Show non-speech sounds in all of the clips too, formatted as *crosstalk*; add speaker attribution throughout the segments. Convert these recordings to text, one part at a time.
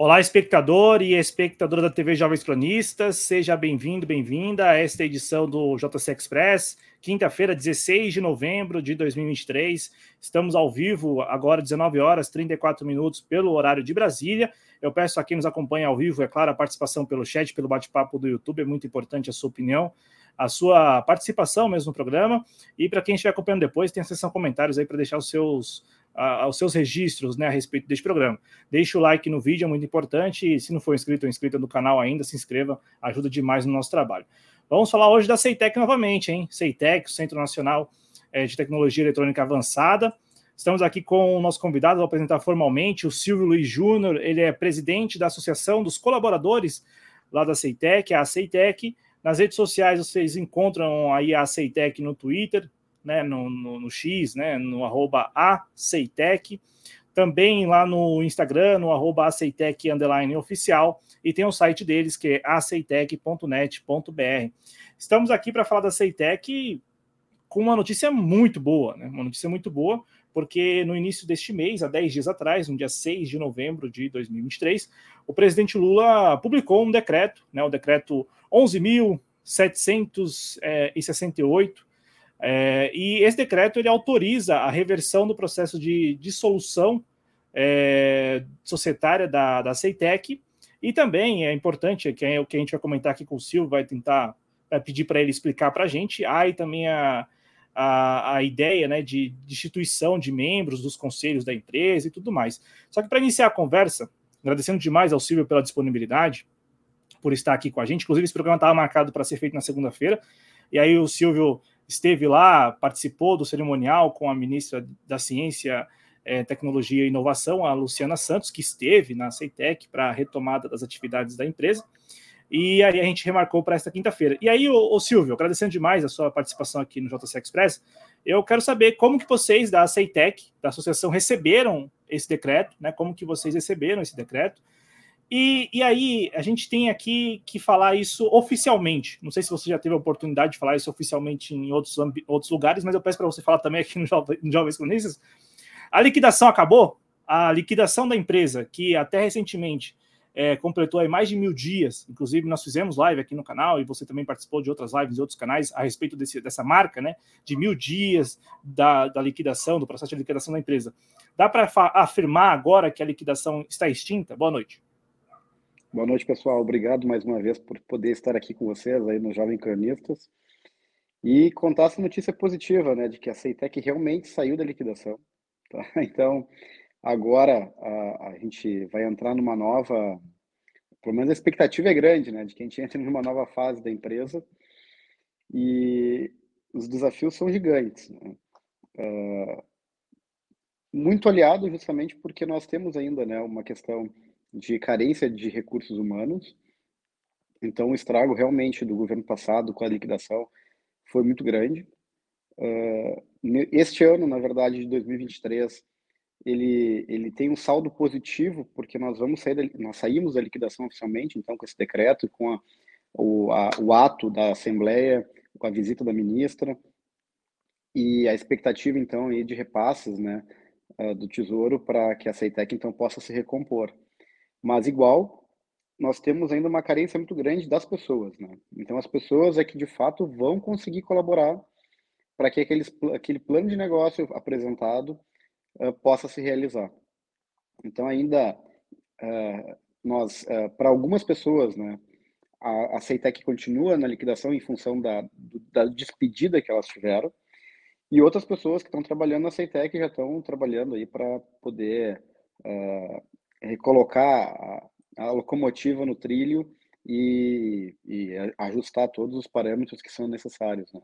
Speaker 1: Olá, espectador e espectadora da TV Jovens Cronistas, seja bem-vindo, bem-vinda a esta edição do JC Express, quinta-feira, 16 de novembro de 2023. Estamos ao vivo, agora 19 horas 34 minutos, pelo horário de Brasília. Eu peço a quem nos acompanha ao vivo, é claro, a participação pelo chat, pelo bate-papo do YouTube, é muito importante a sua opinião, a sua participação mesmo no programa. E para quem estiver acompanhando depois, tem a seção comentários aí para deixar os seus aos seus registros né, a respeito deste programa. Deixe o like no vídeo, é muito importante. E se não for inscrito ou inscrita no canal ainda, se inscreva, ajuda demais no nosso trabalho. Vamos falar hoje da CEITEC novamente, hein? CEITEC, Centro Nacional eh, de Tecnologia Eletrônica Avançada. Estamos aqui com o nosso convidado, vou apresentar formalmente, o Silvio Luiz Júnior, ele é presidente da Associação dos Colaboradores lá da CEITEC, a CEITEC. Nas redes sociais vocês encontram aí a CEITEC no Twitter, né, no, no, no X, né, no arroba aceitec, também lá no Instagram, no arroba aceitec underline oficial, e tem o site deles que é aceitec.net.br. Estamos aqui para falar da Aceitec com uma notícia muito boa, né, uma notícia muito boa, porque no início deste mês, há 10 dias atrás, no dia 6 de novembro de 2023, o presidente Lula publicou um decreto, né, o decreto 11.768, é, e esse decreto ele autoriza a reversão do processo de dissolução é, societária da, da CEITEC, e também é importante, que é o que a gente vai comentar aqui com o Silvio, vai tentar vai pedir para ele explicar para a gente, há e também a, a, a ideia né, de destituição de membros dos conselhos da empresa e tudo mais. Só que para iniciar a conversa, agradecendo demais ao Silvio pela disponibilidade, por estar aqui com a gente, inclusive esse programa estava marcado para ser feito na segunda-feira, e aí o Silvio esteve lá, participou do cerimonial com a ministra da Ciência, é, Tecnologia e Inovação, a Luciana Santos, que esteve na CEITEC para a retomada das atividades da empresa. E aí a gente remarcou para esta quinta-feira. E aí, o, Silvio, agradecendo demais a sua participação aqui no JC Express, eu quero saber como que vocês da CEITEC, da associação, receberam esse decreto, né? Como que vocês receberam esse decreto e, e aí, a gente tem aqui que falar isso oficialmente. Não sei se você já teve a oportunidade de falar isso oficialmente em outros, outros lugares, mas eu peço para você falar também aqui no, Jovem, no Jovens Cronistas. A liquidação acabou? A liquidação da empresa, que até recentemente é, completou aí mais de mil dias, inclusive nós fizemos live aqui no canal e você também participou de outras lives e outros canais a respeito desse, dessa marca, né? De mil dias da, da liquidação, do processo de liquidação da empresa. Dá para afirmar agora que a liquidação está extinta? Boa noite.
Speaker 2: Boa noite, pessoal. Obrigado mais uma vez por poder estar aqui com vocês aí no Jovem Cronistas e contar essa notícia positiva, né, de que a Ceitec realmente saiu da liquidação. Tá? *laughs* Então, agora a, a gente vai entrar numa nova, pelo menos a expectativa é grande, né, de que a gente entre numa nova fase da empresa e os desafios são gigantes. Né? Uh, muito aliado justamente porque nós temos ainda, né, uma questão de carência de recursos humanos. Então, o estrago realmente do governo passado com a liquidação foi muito grande. Uh, este ano, na verdade, de 2023, ele, ele tem um saldo positivo, porque nós vamos sair, da, nós saímos da liquidação oficialmente, então, com esse decreto, com a, o, a, o ato da Assembleia, com a visita da ministra, e a expectativa, então, aí de repasses, né, uh, do Tesouro para que a CEITEC, então, possa se recompor. Mas igual, nós temos ainda uma carência muito grande das pessoas, né? Então as pessoas é que de fato vão conseguir colaborar para que aqueles, aquele plano de negócio apresentado uh, possa se realizar. Então ainda uh, nós, uh, para algumas pessoas, né, a, a Ceitec continua na liquidação em função da, da despedida que elas tiveram, e outras pessoas que estão trabalhando na Ceitec já estão trabalhando aí para poder colocar a, a locomotiva no trilho e, e, ajustar todos os parâmetros que são necessários. Né?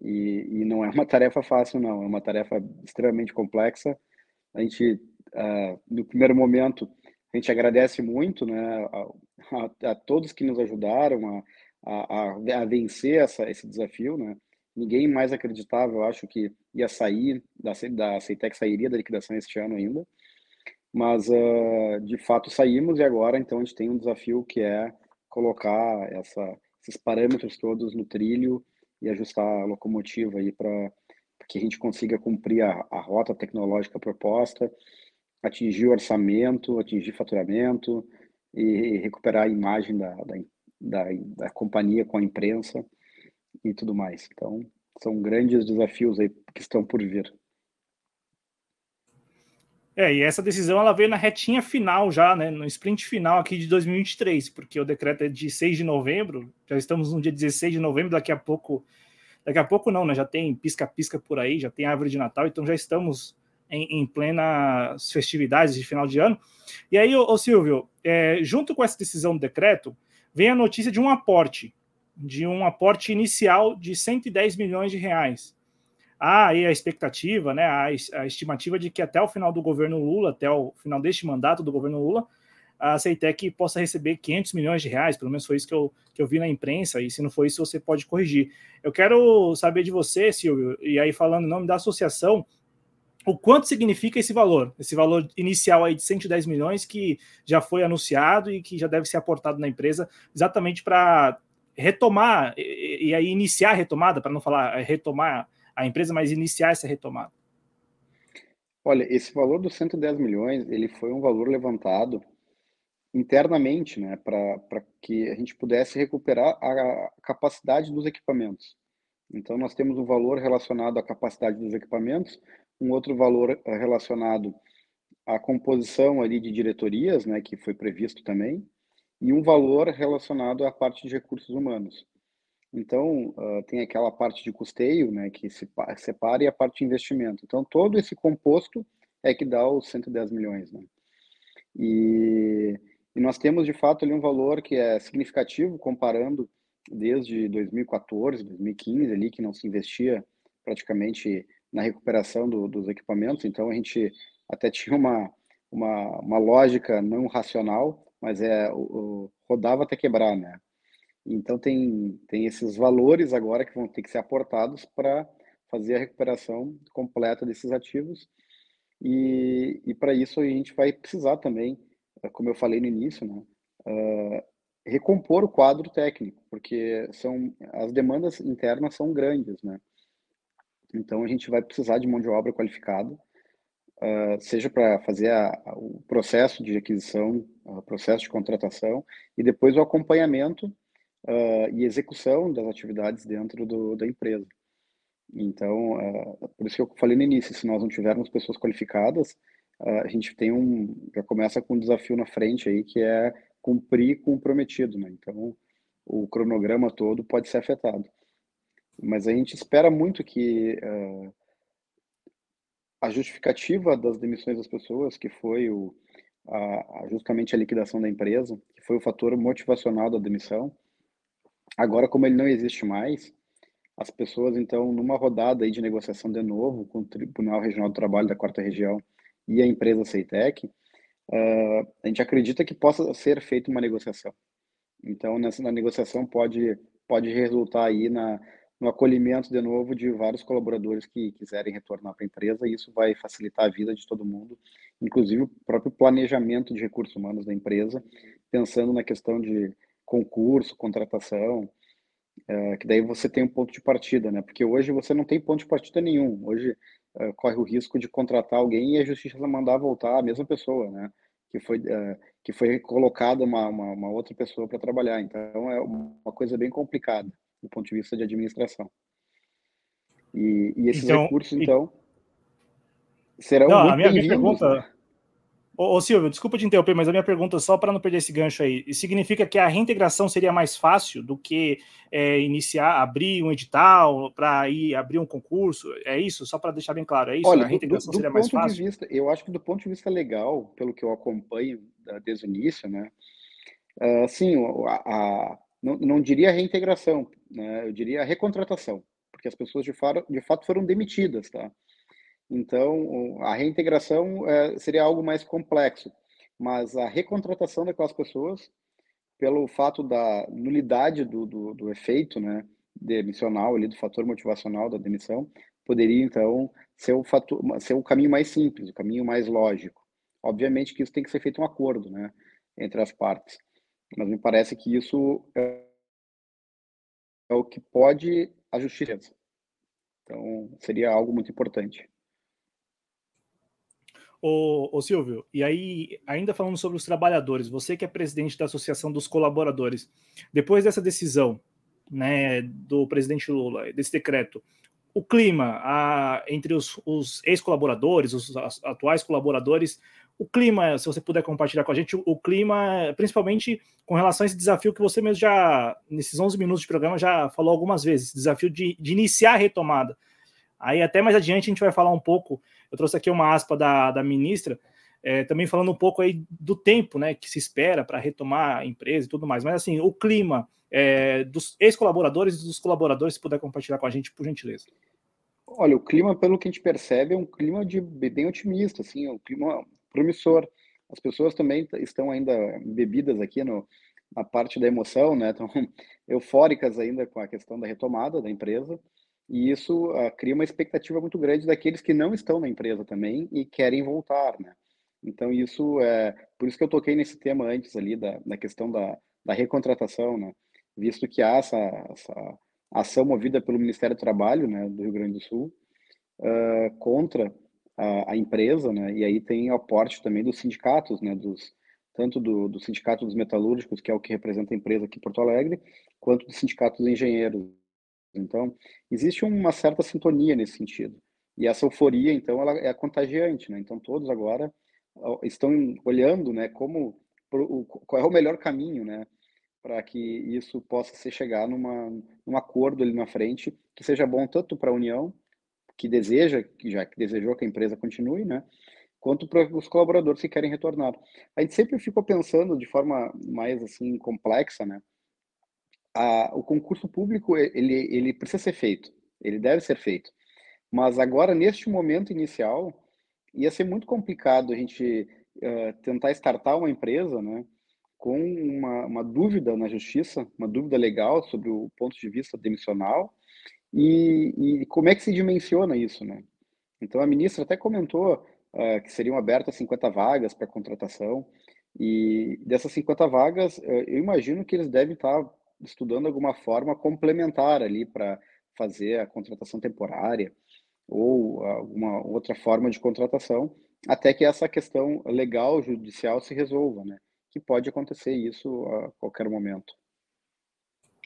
Speaker 2: E, e, não é uma tarefa fácil, não, é uma tarefa extremamente complexa. A gente, uh, no primeiro momento, a gente agradece muito né, a, a, a todos que nos ajudaram a, a, vencer essa, esse desafio. Né? Ninguém mais acreditava, eu acho, que ia sair, da, da Ceitec sairia da liquidação este ano ainda. Mas, uh, de fato, saímos e agora, então, a gente tem um desafio que é colocar essa, esses parâmetros todos no trilho e ajustar a locomotiva aí para que a gente consiga cumprir a, a rota tecnológica proposta atingir o orçamento, atingir faturamento e recuperar a imagem da, da, da, da companhia com a imprensa e tudo mais. Então, são grandes desafios aí que estão por vir.
Speaker 1: É, e essa decisão ela veio na retinha final já, né, no sprint final aqui de 2023, porque o decreto é de 6 de novembro, já estamos no dia 16 de novembro, daqui a pouco, daqui a pouco não, né, já tem pisca-pisca por aí, já tem árvore de Natal, então já estamos em, em plenas festividades de final de ano. E aí, ô, ô Silvio, é, junto com essa decisão do decreto, vem a notícia de um aporte, de um aporte inicial de 110 milhões de reais há aí a expectativa, né, a, a estimativa de que até o final do governo Lula, até o final deste mandato do governo Lula, a Ceitec possa receber 500 milhões de reais, pelo menos foi isso que eu, que eu vi na imprensa, e se não for isso, você pode corrigir. Eu quero saber de você, Silvio, e aí falando em nome da associação, o quanto significa esse valor, esse valor inicial aí de 110 milhões que já foi anunciado e que já deve ser aportado na empresa, exatamente para retomar, e, e aí iniciar a retomada, para não falar retomar a empresa, mas iniciar essa retomada?
Speaker 2: Olha, esse valor dos 110 milhões, ele foi um valor levantado internamente, né, para que a gente pudesse recuperar a capacidade dos equipamentos. Então, nós temos um valor relacionado à capacidade dos equipamentos, um outro valor eh, relacionado à composição ali de diretorias, né, que foi previsto também, e um valor relacionado à parte de recursos humanos. Então, uh, tem aquela parte de custeio, né, que se separa, e a parte de investimento. Então, todo esse composto é que dá os 110 milhões, né? E, e nós temos, de fato, ali um valor que é significativo, comparando desde 2014, 2015, ali, que não se investia praticamente na recuperação do, dos equipamentos. Então, a gente até *laughs* tinha uma, uma, uma lógica não racional, mas é o, o rodava até quebrar, né? Então, tem, tem esses valores agora que vão ter que ser aportados para fazer a recuperação completa desses ativos. E, e para isso a gente vai precisar também, eh, como eu falei no início, né, uh, recompor o quadro técnico, porque são as demandas internas são grandes, né? Então a gente vai precisar de mão de obra qualificada, uh, seja para fazer a, a, o processo de aquisição, o processo de contratação e depois o acompanhamento uh, e execução das atividades dentro do, da empresa. Então, uh, por isso que eu falei no início, se nós não tivermos pessoas qualificadas, uh, a gente tem um, já começa com um desafio na frente aí, que é cumprir com o prometido, né? Então, o cronograma todo pode ser afetado. Mas a gente espera muito que uh, a justificativa das demissões das pessoas, que foi o, a, justamente a liquidação da empresa, que foi o fator motivacional da demissão, Agora, como ele não existe mais, as pessoas, então, numa rodada aí de negociação de novo com o Tribunal Regional do Trabalho da Quarta Região e a empresa Ceitec, uh, a gente acredita que possa ser feita uma negociação. Então, nessa na negociação pode, pode resultar aí na, no acolhimento de novo de vários colaboradores que quiserem retornar para a empresa e isso vai facilitar a vida de todo mundo, inclusive o próprio planejamento de recursos humanos da empresa, pensando na questão de concurso, contratação, é, que daí você tem um ponto de partida, né? Porque hoje você não tem ponto de partida nenhum. Hoje é, corre o risco de contratar alguém e a justiça mandar voltar a mesma pessoa, né? Que foi, é, que foi colocada uma, uma, uma outra pessoa para trabalhar. Então é uma coisa bem complicada do ponto de vista de administração. E, e esses então, recursos, então, serão não, muito bem-vindos. Pergunta... Né?
Speaker 1: Ô, ô, Silvio, desculpa te interromper, mas a minha pergunta, só para não perder esse gancho aí, significa que a reintegração seria mais fácil do que é, iniciar, abrir um edital para ir abrir um concurso? É isso? Só para deixar bem claro, é isso?
Speaker 2: Olha, a reintegração do, do seria mais fácil? Vista, eu acho que do ponto de vista legal, pelo que eu acompanho desde o início, né? Uh, sim, a, a, não, não diria reintegração, né? Eu diria recontratação, porque as pessoas de, faro, de fato foram demitidas, tá? Então, a reintegração é, seria algo mais complexo, mas a recontratação daquelas pessoas, pelo fato da nulidade do, do, do efeito né, demissional, ali, do fator motivacional da demissão, poderia, então, ser o, fator, ser o caminho mais simples, o caminho mais lógico. Obviamente que isso tem que ser feito um acordo né, entre as partes, mas me parece que isso é, é o que pode a justiça. Então, seria algo muito importante.
Speaker 1: Ô, ô, Silvio, e aí, ainda falando sobre os trabalhadores, você que é presidente da Associação dos Colaboradores, depois dessa decisão né, do presidente Lula, desse decreto, o clima a, entre os, os ex-colaboradores, os atuais colaboradores, o clima, se você puder compartilhar com a gente, o clima, principalmente com relação a esse desafio que você mesmo já, nesses 11 minutos de programa, já falou algumas vezes, desafio de, de iniciar a retomada. Aí até mais adiante a gente vai falar um pouco, eu trouxe aqui uma aspa da, da ministra, é, também falando um pouco aí do tempo né, que se espera para retomar a empresa e tudo mais, mas assim, o clima é, dos ex-colaboradores e dos colaboradores, se puder compartilhar com a gente, por gentileza.
Speaker 2: Olha, o clima, pelo que a gente percebe, é um clima de bem otimista, assim, é um clima promissor. As pessoas também estão ainda bebidas aqui no, na parte da emoção, né? Estão *laughs* eufóricas ainda com a questão da retomada da empresa. E isso uh, cria uma expectativa muito grande daqueles que não estão na empresa também e querem voltar, né? Então, isso é. Por isso que eu toquei nesse tema antes ali, da, da questão da, da recontratação, né? Visto que há essa, essa ação movida pelo Ministério do Trabalho, né, do Rio Grande do Sul, uh, contra a, a, empresa, né? E aí tem o aporte também dos sindicatos, né? Dos, tanto do, do Sindicato dos Metalúrgicos, que é o que representa a empresa aqui em Porto Alegre, quanto do Sindicato dos Engenheiros, então, existe uma certa sintonia nesse sentido. E essa euforia, então, ela é contagiante, né? Então, todos agora estão olhando, né, como qual é o melhor caminho, né, para que isso possa se chegar numa num acordo ali na frente que seja bom tanto para a União, que deseja, que já que desejou que a empresa continue, né, quanto para os colaboradores que querem retornar. A gente sempre ficou pensando de forma mais assim complexa, né, a, o concurso público ele, ele precisa ser feito, ele deve ser feito. Mas agora, neste momento inicial, ia ser muito complicado a gente uh, tentar startar uma empresa né, com uma, uma dúvida na justiça, uma dúvida legal sobre o ponto de vista demissional e, e como é que se dimensiona isso. Né? Então, a ministra até comentou uh, que seriam abertas 50 vagas para contratação, e dessas 50 vagas, eu imagino que eles devem estar estudando alguma forma complementar ali para fazer a contratação temporária ou alguma outra forma de contratação, até que essa questão legal judicial se resolva, né? Que pode acontecer isso a qualquer momento.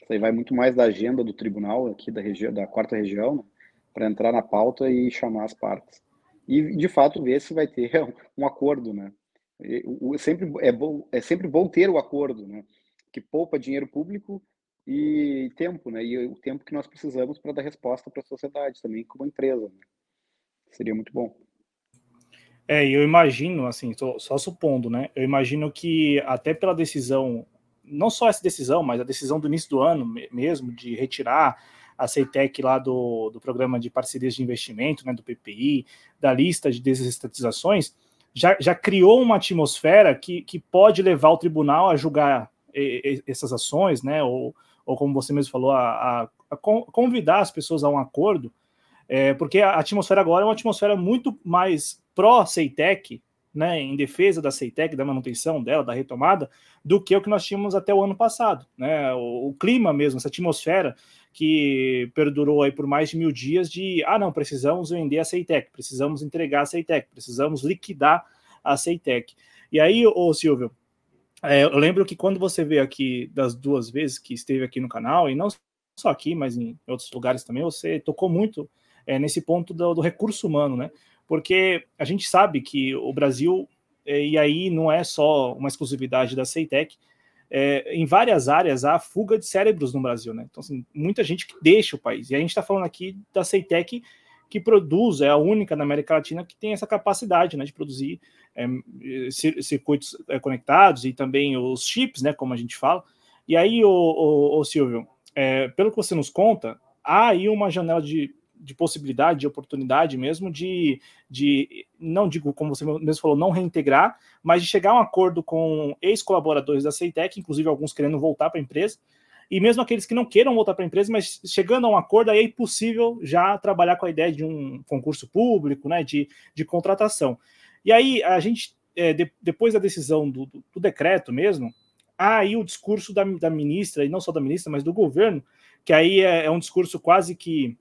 Speaker 2: Isso aí vai muito mais da agenda do tribunal aqui da região, da quarta região, né? para entrar na pauta e chamar as partes. E de fato ver se vai ter *laughs* um acordo, né? Sempre é bom, é sempre bom ter o acordo, né? Que poupa dinheiro público e tempo, né? E o tempo que nós precisamos para dar resposta para a sociedade também como empresa. Né? Seria muito bom.
Speaker 1: É, eu imagino, assim, só, só supondo, né? Eu imagino que até pela decisão, não só essa decisão, mas a decisão do início do ano mesmo, de retirar a CETEC lá do, do programa de parcerias de investimento, né, do PPI, da lista de desestatizações, já, já criou uma atmosfera que, que pode levar o tribunal a julgar essas ações, né, ou, ou como você mesmo falou, a, a, a convidar as pessoas a um acordo, é, porque a atmosfera agora é uma atmosfera muito mais pró-CEITEC, né, em defesa da CEITEC, da manutenção dela, da retomada, do que o que nós tínhamos até o ano passado. Né? O, o, clima mesmo, essa atmosfera que perdurou aí por mais de mil dias de, ah, não, precisamos vender a CEITEC, precisamos entregar a CEITEC, precisamos liquidar a CEITEC. E aí, ô Silvio, é, eu lembro que quando você veio aqui das duas vezes que esteve aqui no canal, e não só aqui, mas em outros lugares também, você tocou muito é, nesse ponto do, do, recurso humano, né? Porque a gente sabe que o Brasil, é, e aí não é só uma exclusividade da Ceitec, é, em várias áreas há fuga de cérebros no Brasil, né? Então, assim, muita gente que deixa o país. E a gente está falando aqui da Ceitec que produz, é a única na América Latina que tem essa capacidade né, de produzir é, circuitos é, conectados e também os chips, né, como a gente fala. E aí, o, Silvio, é, pelo que você nos conta, há aí uma janela de, de possibilidade, de oportunidade mesmo, de, de, não digo, como você mesmo falou, não reintegrar, mas de chegar a um acordo com ex-colaboradores da Ceitec, inclusive alguns querendo voltar para a empresa, e mesmo aqueles que não queiram voltar para a empresa, mas chegando a um acordo, aí é impossível já trabalhar com a ideia de um concurso público, né, de, de contratação. E aí, a gente, é, de, depois da decisão do, do, do, decreto mesmo, aí o discurso da, da ministra, e não só da ministra, mas do governo, que aí é, é um discurso quase que,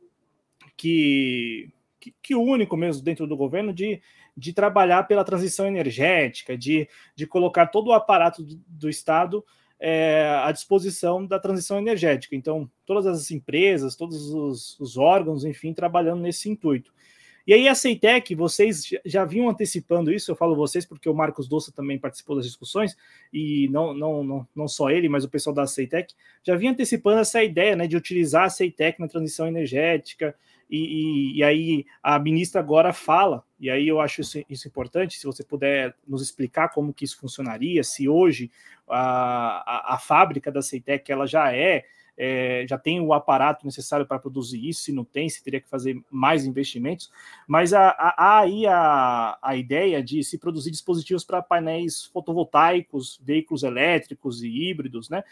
Speaker 1: que que, que único mesmo dentro do governo de, de trabalhar pela transição energética, de, de colocar todo o aparato do, do Estado é, à disposição da transição energética. Então, todas as empresas, todos os, os órgãos, enfim, trabalhando nesse intuito. E aí a Ceitec, vocês já vinham antecipando isso, eu falo vocês porque o Marcos Doça também participou das discussões, e não, não, não, não só ele, mas o pessoal da Ceitec, já vinha antecipando essa ideia né, de utilizar a Ceitec na transição energética, e, e, e, aí a ministra agora fala, e aí eu acho isso, isso, importante, se você puder nos explicar como que isso funcionaria, se hoje a, a, a fábrica da Ceitec ela já é é, já tem o aparato necessário para produzir isso, se não tem, se teria que fazer mais investimentos, mas há, aí a, a ideia de se produzir dispositivos para painéis fotovoltaicos, veículos elétricos e híbridos, né?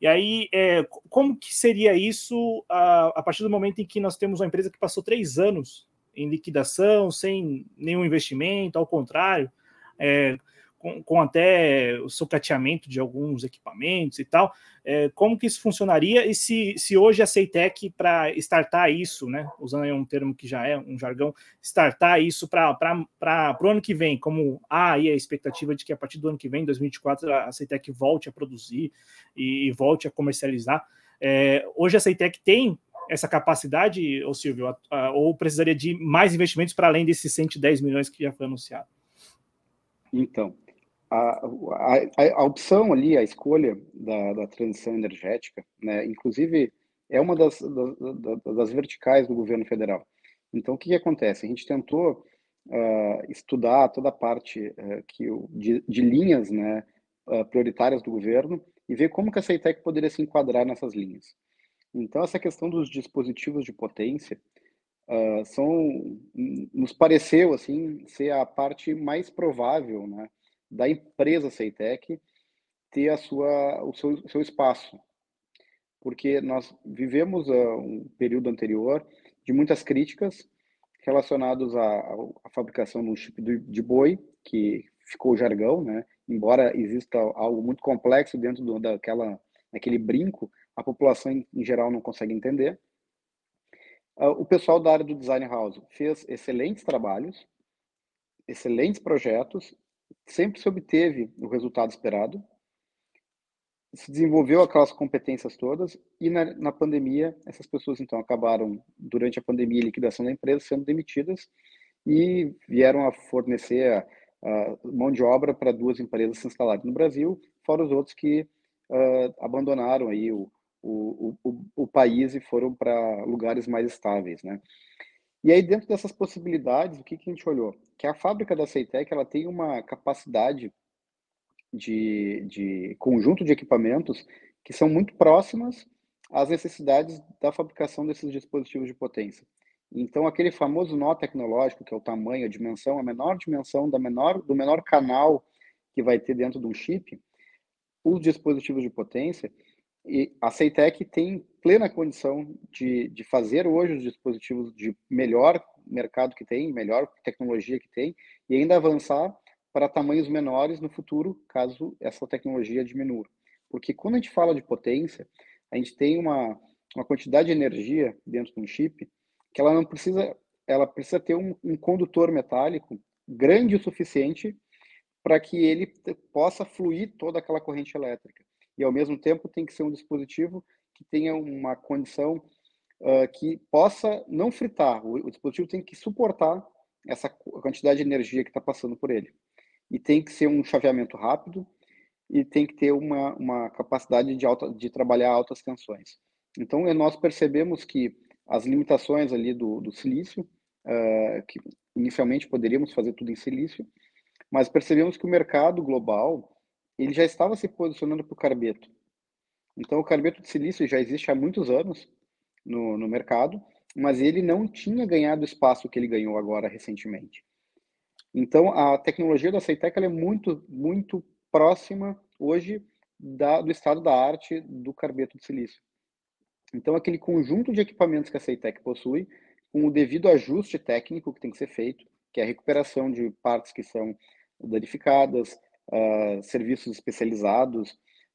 Speaker 1: E aí, é, como que seria isso a, a partir do momento em que nós temos uma empresa que passou três anos em liquidação, sem nenhum investimento, ao contrário, é, com, com até o sucateamento de alguns equipamentos e tal. É, como que isso funcionaria e se, se hoje a Ceitec, para startar isso, né, usando aí um termo que já é um jargão, startar isso para o ano que vem, como há aí a expectativa de que a partir do ano que vem, 2024, a Ceitec volte a produzir e, e volte a comercializar. É, hoje a Ceitec tem essa capacidade, ou Silvio, ou precisaria de mais investimentos para além desses 110 milhões que já foi anunciado?
Speaker 2: Então, a, a, a, opção ali, a escolha da, da transição energética, né, inclusive é uma das, das, das, verticais do governo federal. Então, o que, que acontece? A gente tentou uh, estudar toda a parte uh, que, de, de, linhas né, uh, prioritárias do governo e ver como que a CEITEC poderia se enquadrar nessas linhas. Então, essa questão dos dispositivos de potência são, nos pareceu assim ser a parte mais provável, né, da empresa Ceitec ter a sua, o, seu, seu espaço. Porque nós vivemos uh, um período anterior de muitas críticas relacionadas à, à fabricação de um chip de, de boi, que ficou jargão, né? embora exista algo muito complexo dentro do, daquela, daquele brinco, a população em, em geral não consegue entender. Uh, o pessoal da área do Design House fez excelentes trabalhos, excelentes projetos sempre se obteve o resultado esperado, se desenvolveu aquelas competências todas e na, na, pandemia essas pessoas então acabaram durante a pandemia liquidação da empresa sendo demitidas e vieram a fornecer a, a mão de obra para duas empresas se instalarem no Brasil, fora os outros que uh, abandonaram aí o, o, o, o país e foram para lugares mais estáveis, né? E aí, dentro dessas possibilidades, o que, que a gente olhou? Que a fábrica da Ceitec ela tem uma capacidade de, de conjunto de equipamentos que são muito próximas às necessidades da fabricação desses dispositivos de potência. Então, aquele famoso nó tecnológico, que é o tamanho, a dimensão, a menor dimensão da menor, do menor canal que vai ter dentro de um chip, os dispositivos de potência, e a Ceitec tem plena condição de, de fazer hoje os dispositivos de melhor mercado que tem, melhor tecnologia que tem, e ainda avançar para tamanhos menores no futuro, caso essa tecnologia diminua. Porque quando a gente fala de potência, a gente tem uma, uma quantidade de energia dentro de um chip que ela não precisa, ela precisa ter um, um condutor metálico grande o suficiente para que ele possa fluir toda aquela corrente elétrica e ao mesmo tempo tem que ser um dispositivo que tenha uma condição uh, que possa não fritar. O, o, dispositivo tem que suportar essa quantidade de energia que está passando por ele. E tem que ser um chaveamento rápido e tem que ter uma, uma capacidade de, alta, de trabalhar altas tensões. Então, nós percebemos que as limitações ali do, do silício, uh, que inicialmente poderíamos fazer tudo em silício, mas percebemos que o mercado global ele já estava se posicionando para o carbeto. Então, o carbeto de silício já existe há muitos anos no, no mercado, mas ele não tinha ganhado o espaço que ele ganhou agora recentemente. Então, a tecnologia da Ceitec é muito, muito próxima hoje da, do estado da arte do carbeto de silício. Então, aquele conjunto de equipamentos que a Ceitec possui, com o devido ajuste técnico que tem que ser feito, que é a recuperação de partes que são danificadas, uh, serviços especializados,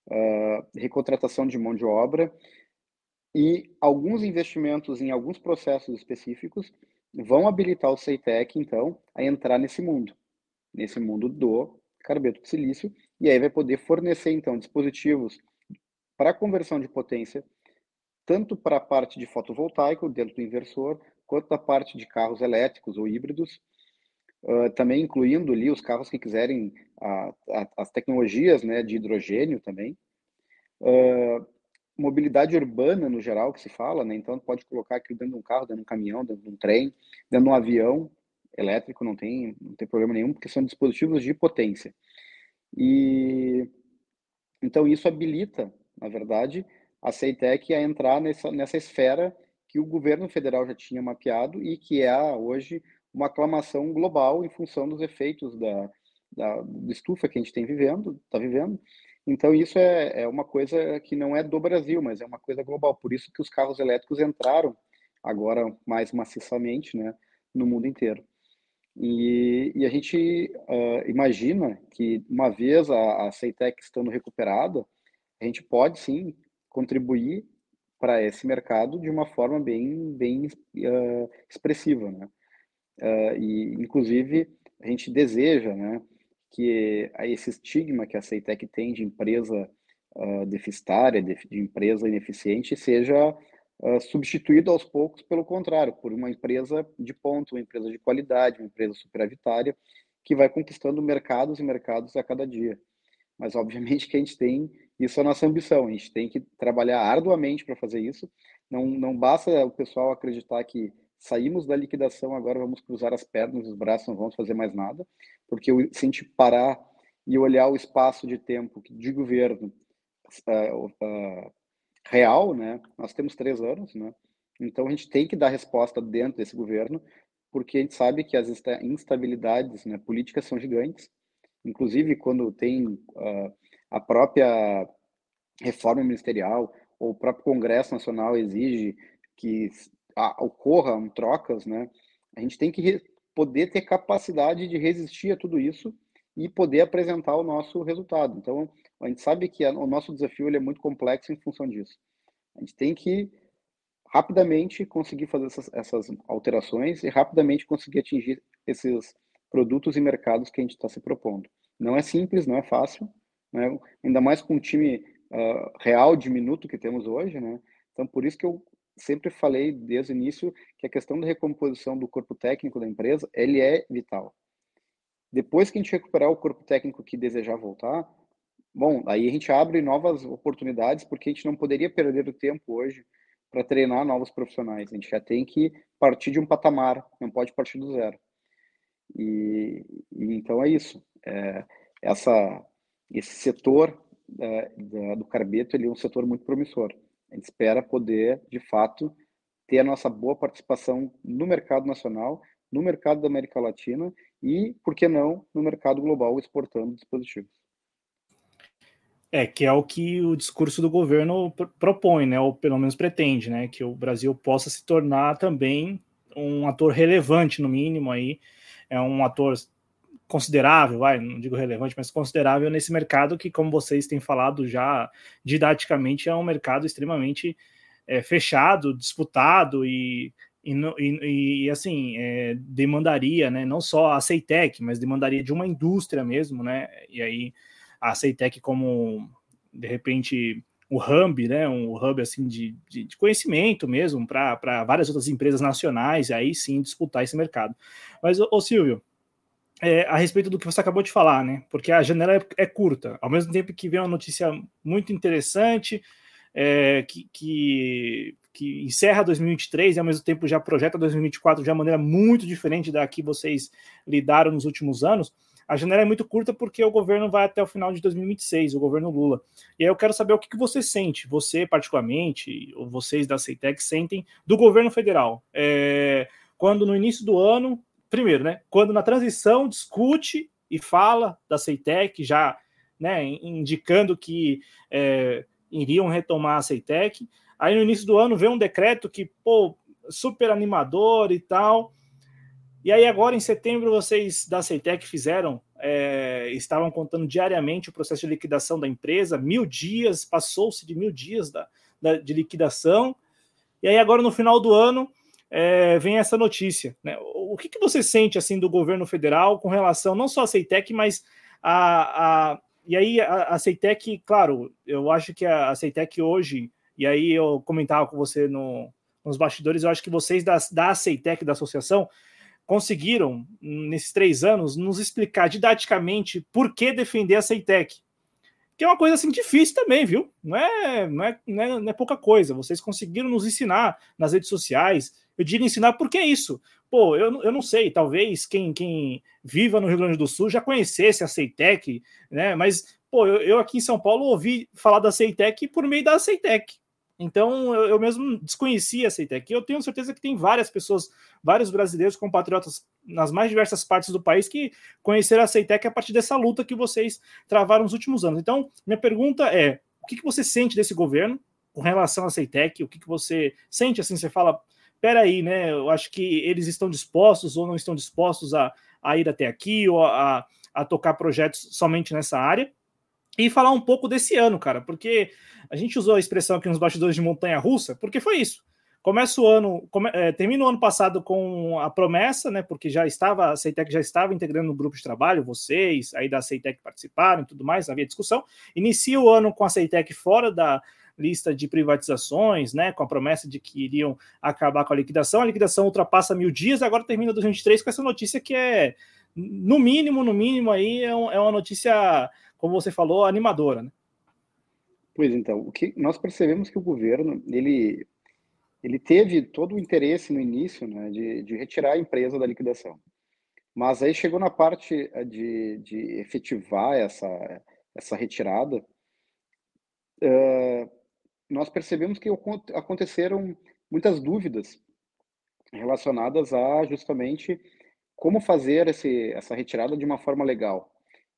Speaker 2: uh, recontratação de mão de obra e alguns investimentos em alguns processos específicos vão habilitar o CEITEC, então, a entrar nesse mundo, nesse mundo do carbeto de silício, e aí vai poder fornecer, então, dispositivos para conversão de potência, tanto para a parte de fotovoltaico, dentro do inversor, quanto da parte de carros elétricos ou híbridos, também incluindo ali os carros que quiserem a, a, as tecnologias né, de hidrogênio também. Uh, mobilidade urbana no geral que se fala, né? Então pode colocar aquilo dentro de um carro, dentro de um caminhão, dentro de um trem, dentro de um avião elétrico, não tem, não tem problema nenhum, porque são dispositivos de potência. E então isso habilita, na verdade, a CEITEC a entrar nessa, nessa esfera que o governo federal já tinha mapeado e que é hoje uma aclamação global em função dos efeitos da, da, estufa que a gente tem vivendo, está vivendo, então, isso é, é uma coisa que não é do Brasil, mas é uma coisa global. Por isso que os carros elétricos entraram agora mais maciçamente né, no mundo inteiro. E, e a gente uh, imagina que, uma vez a, a CEITEC estando recuperada, a gente pode sim contribuir para esse mercado de uma forma bem, bem uh, expressiva. Né? Uh, e, inclusive, a gente deseja né, que esse estigma que a Ceitec tem de empresa uh, deficitária, de, de, empresa ineficiente, seja uh, substituído aos poucos, pelo contrário, por uma empresa de ponto, uma empresa de qualidade, uma empresa superavitária, que vai conquistando mercados e mercados a cada dia. Mas, obviamente, que a gente tem, isso é a nossa ambição, a gente tem que trabalhar arduamente para fazer isso. Não, não basta o pessoal acreditar que saímos da liquidação, agora vamos cruzar as pernas, os braços, não vamos fazer mais nada, porque se a gente parar e olhar o espaço de tempo de governo uh, uh, real, né, nós temos três anos, né, então a gente tem que dar resposta dentro desse governo, porque a gente sabe que as instabilidades né, políticas são gigantes, inclusive quando tem uh, a própria reforma ministerial ou o próprio Congresso Nacional exige que ocorram trocas, né, a gente tem que poder ter capacidade de resistir a tudo isso e poder apresentar o nosso resultado. Então, a gente sabe que o nosso desafio ele é muito complexo em função disso. A gente tem que rapidamente conseguir fazer essas, essas alterações e rapidamente conseguir atingir esses produtos e mercados que a gente está se propondo. Não é simples, não é fácil, né? ainda mais com o time uh, real diminuto que temos hoje. Né? Então, por isso que eu sempre falei desde o início que a questão da recomposição do corpo técnico da empresa, ele é vital. Depois que a gente recuperar o corpo técnico que desejar voltar, bom, aí a gente abre novas oportunidades, porque a gente não poderia perder o tempo hoje para treinar novos profissionais. A gente já tem que partir de um patamar, não pode partir do zero. E, e então é isso. É, essa, esse setor é, do carbeto ele é um setor muito promissor. A gente espera poder, de fato, ter a nossa boa participação no mercado nacional, no mercado da América Latina e, por que não, no mercado global exportando dispositivos.
Speaker 1: É, que é o que o discurso do governo propõe, né, ou pelo menos pretende, né, que o Brasil possa se tornar também um ator relevante, no mínimo, aí, é um ator considerável, vai, não digo relevante, mas considerável nesse mercado que, como vocês têm falado já didaticamente, é um mercado extremamente é, fechado, disputado e, e, e, e assim, é, demandaria, né, não só a Ceitec, mas demandaria de uma indústria mesmo, né, e aí a Ceitec como, de repente, o hub, né, um hub assim de, de, de conhecimento mesmo para várias outras empresas nacionais, aí sim disputar esse mercado. Mas, ô Silvio, é, a respeito do que você acabou de falar, né? Porque a janela é, é curta, ao mesmo tempo que vem uma notícia muito interessante, é, que, que, que, encerra 2023 e ao mesmo tempo já projeta 2024 de uma maneira muito diferente da que vocês lidaram nos últimos anos. A janela é muito curta porque o governo vai até o final de 2026, o governo Lula. E aí eu quero saber o que, que você sente, você particularmente, ou vocês da CETEC sentem do governo federal. É, quando no início do ano primeiro, né? Quando na transição discute e fala da Ceitec, já né, indicando que é, iriam retomar a Ceitec. Aí no início do ano vem um decreto que, pô, super animador e tal. E aí agora em setembro vocês da Ceitec fizeram, é, estavam contando diariamente o processo de liquidação da empresa, mil dias, passou-se de mil dias da, da, de liquidação. E aí agora no final do ano é, vem essa notícia. Né? O que, que você sente assim do governo federal com relação não só à Ceitec, mas a, a e aí a, a Ceitec, claro, eu acho que a, a Ceitec hoje, e aí eu comentava com você no, nos bastidores, eu acho que vocês da, da Ceitec, da associação, conseguiram, nesses três anos, nos explicar didaticamente por que defender a Ceitec. Que é uma coisa assim difícil também, viu? Não é, não é, não é, não é pouca coisa. Vocês conseguiram nos ensinar nas redes sociais. Eu digo ensinar porque é isso. Pô, eu, eu não sei, talvez quem, quem viva no Rio Grande do Sul já conhecesse a Ceitec, né? Mas, pô, eu, eu aqui em São Paulo ouvi falar da Ceitec por meio da Ceitec. Então, eu, eu mesmo desconhecia a Ceitec. Eu tenho certeza que tem várias pessoas, vários brasileiros compatriotas nas mais diversas partes do país que conheceram a Ceitec a partir dessa luta que vocês travaram nos últimos anos. Então, minha pergunta é: o que, que você sente desse governo com relação à Ceitec? O que, que você sente assim? Você fala, peraí, né? Eu acho que eles estão dispostos ou não estão dispostos a, a ir até aqui ou a, a tocar projetos somente nessa área e falar um pouco desse ano, cara, porque a gente usou a expressão aqui nos bastidores de montanha russa, porque foi isso. Começa o ano, come, é, termina o ano passado com a promessa, né? Porque já estava, a Ceitec já estava integrando o grupo de trabalho, vocês aí da Ceitec participaram e tudo mais, havia discussão. Inicia o ano com a Ceitec fora da lista de privatizações, né? Com a promessa de que iriam acabar com a liquidação. A liquidação ultrapassa mil dias, agora termina 2023 com essa notícia que é, no mínimo, no mínimo aí, é, um, é uma notícia como você falou, animadora, né?
Speaker 2: Pois então, o que nós percebemos que o governo ele ele teve todo o interesse no início, né, de, de retirar a empresa da liquidação, mas aí chegou na parte eh, de, de efetivar essa essa retirada, uh, nós percebemos que aconteceram muitas dúvidas relacionadas a justamente como fazer esse, essa retirada de uma forma legal.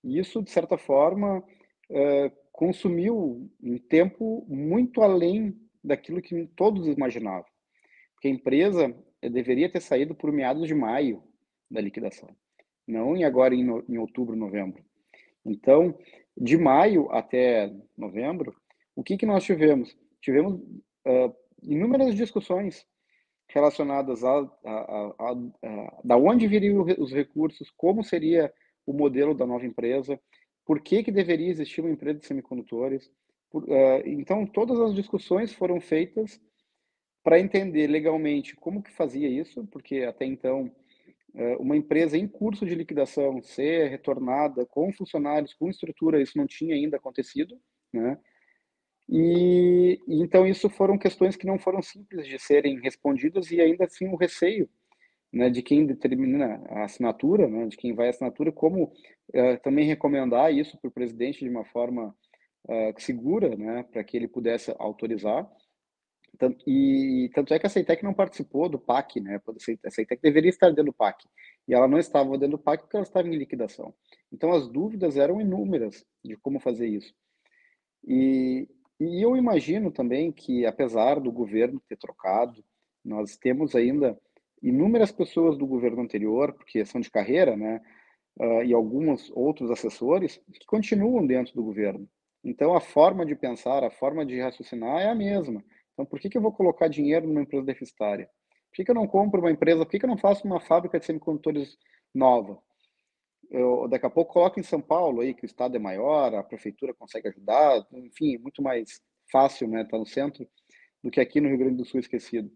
Speaker 2: E isso, de certa forma, uh, consumiu um tempo muito além daquilo que todos imaginavam. Porque a empresa eh, deveria ter saído por meados de maio da liquidação, não em agora em, em outubro, novembro. Então, de maio até novembro, o que, que nós tivemos? Tivemos uh, inúmeras discussões relacionadas a, a, a, a, da onde viriam os recursos, como seria o modelo da nova empresa, por que, que deveria existir uma empresa de semicondutores. Por, uh, então, todas as discussões foram feitas para entender legalmente como que fazia isso, porque até então uma empresa em curso de liquidação ser retornada com funcionários, com estrutura, isso não tinha ainda acontecido, né? E, então isso foram questões que não foram simples de serem respondidas e ainda assim o receio né, de quem determina a assinatura, né, de quem vai a assinatura, como uh, também recomendar isso para o presidente de uma forma uh, segura, né, para que ele pudesse autorizar. Tanto, e tanto é que a Ceitec não participou do PAC, né? A Ceitec deveria estar dentro do PAC e ela não estava dentro do PAC porque ela estava em liquidação. Então as dúvidas eram inúmeras de como fazer isso. E, e eu imagino também que apesar do governo ter trocado, nós temos ainda inúmeras pessoas do governo anterior, porque são de carreira, né, uh, e alguns outros assessores, que continuam dentro do governo. Então, a forma de pensar, a forma de raciocinar é a mesma. Então, por que, que eu vou colocar dinheiro numa empresa deficitária? Por que, que eu não compro uma empresa? Por que, que eu não faço uma fábrica de semicondutores nova? Eu, daqui a pouco coloco em São Paulo, aí, que o estado é maior, a prefeitura consegue ajudar, enfim, muito mais fácil, né, tá no centro, do que aqui no Rio Grande do Sul esquecido.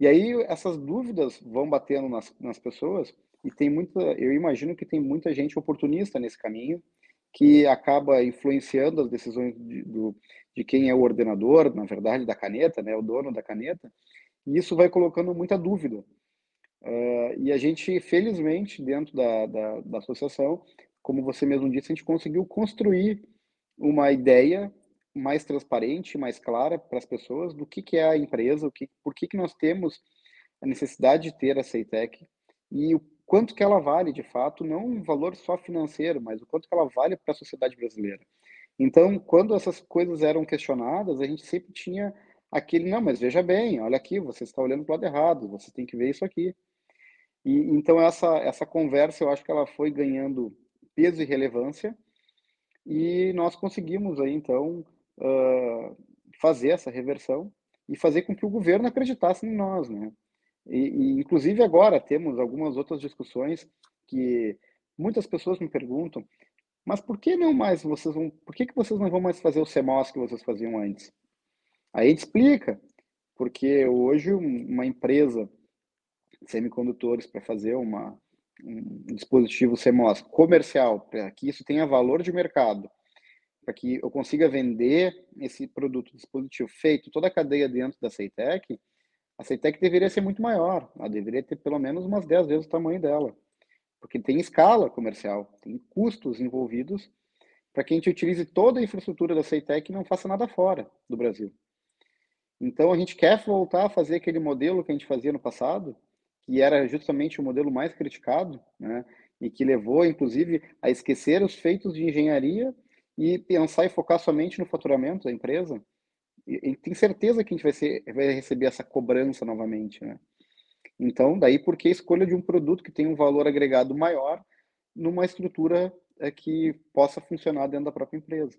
Speaker 2: E aí essas dúvidas vão batendo nas, nas pessoas e tem muita, eu imagino que tem muita gente oportunista nesse caminho que acaba influenciando as decisões de, do, de quem é o ordenador, na verdade, da caneta, né, o dono da caneta, e isso vai colocando muita dúvida. Uh, e a gente, felizmente, dentro da, da, da associação, como você mesmo disse, a gente conseguiu construir uma ideia mais transparente, mais clara para as pessoas do que, que é a empresa, o que, por que, que nós temos a necessidade de ter a Ceitec e o quanto que ela vale de fato, não um valor só financeiro, mas o quanto que ela vale para a sociedade brasileira. Então, quando essas coisas eram questionadas, a gente sempre tinha aquele, não, mas veja bem, olha aqui, você está olhando para o lado errado, você tem que ver isso aqui. E então essa essa conversa, eu acho que ela foi ganhando peso e relevância, e nós conseguimos aí então uh, fazer essa reversão e fazer com que o governo acreditasse em nós, né? E, e, inclusive agora temos algumas outras discussões que muitas pessoas me perguntam, mas por que não mais vocês vão, por que, que vocês não vão mais fazer o CMOS que vocês faziam antes? Aí explica, porque hoje uma empresa semicondutores para fazer uma, um dispositivo CMOS comercial, para que isso tenha valor de mercado, para que eu consiga vender esse produto, dispositivo feito, toda a cadeia dentro da Ceitec, a Ceitec deveria ser muito maior, ela deveria ter pelo menos umas 10 vezes o tamanho dela, porque tem escala comercial, tem custos envolvidos para que a gente utilize toda a infraestrutura da Ceitec e não faça nada fora do Brasil. Então a gente quer voltar a fazer aquele modelo que a gente fazia no passado, que era justamente o modelo mais criticado, né? E que levou, inclusive, a esquecer os feitos de engenharia e pensar e focar somente no faturamento da empresa. E, e tem certeza que a gente vai, ser, vai receber essa cobrança novamente, né? Então, daí porque a escolha de um produto que tem um valor agregado maior numa estrutura é, que possa funcionar dentro da própria empresa.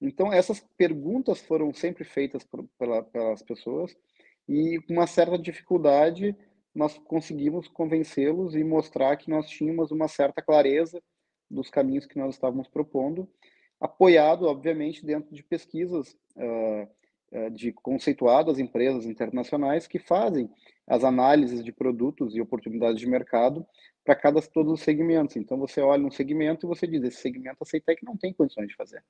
Speaker 2: Então, essas perguntas foram sempre feitas por, pela, pelas pessoas e com uma certa dificuldade nós conseguimos convencê-los e mostrar que nós tínhamos uma certa clareza dos caminhos que nós estávamos propondo, apoiado, obviamente, dentro de pesquisas uh, de conceituadas empresas internacionais que fazem as análises de produtos e oportunidades de mercado para cada todos os segmentos. Então, você olha um segmento e você diz, esse segmento a Ceitec não tem condições de fazer.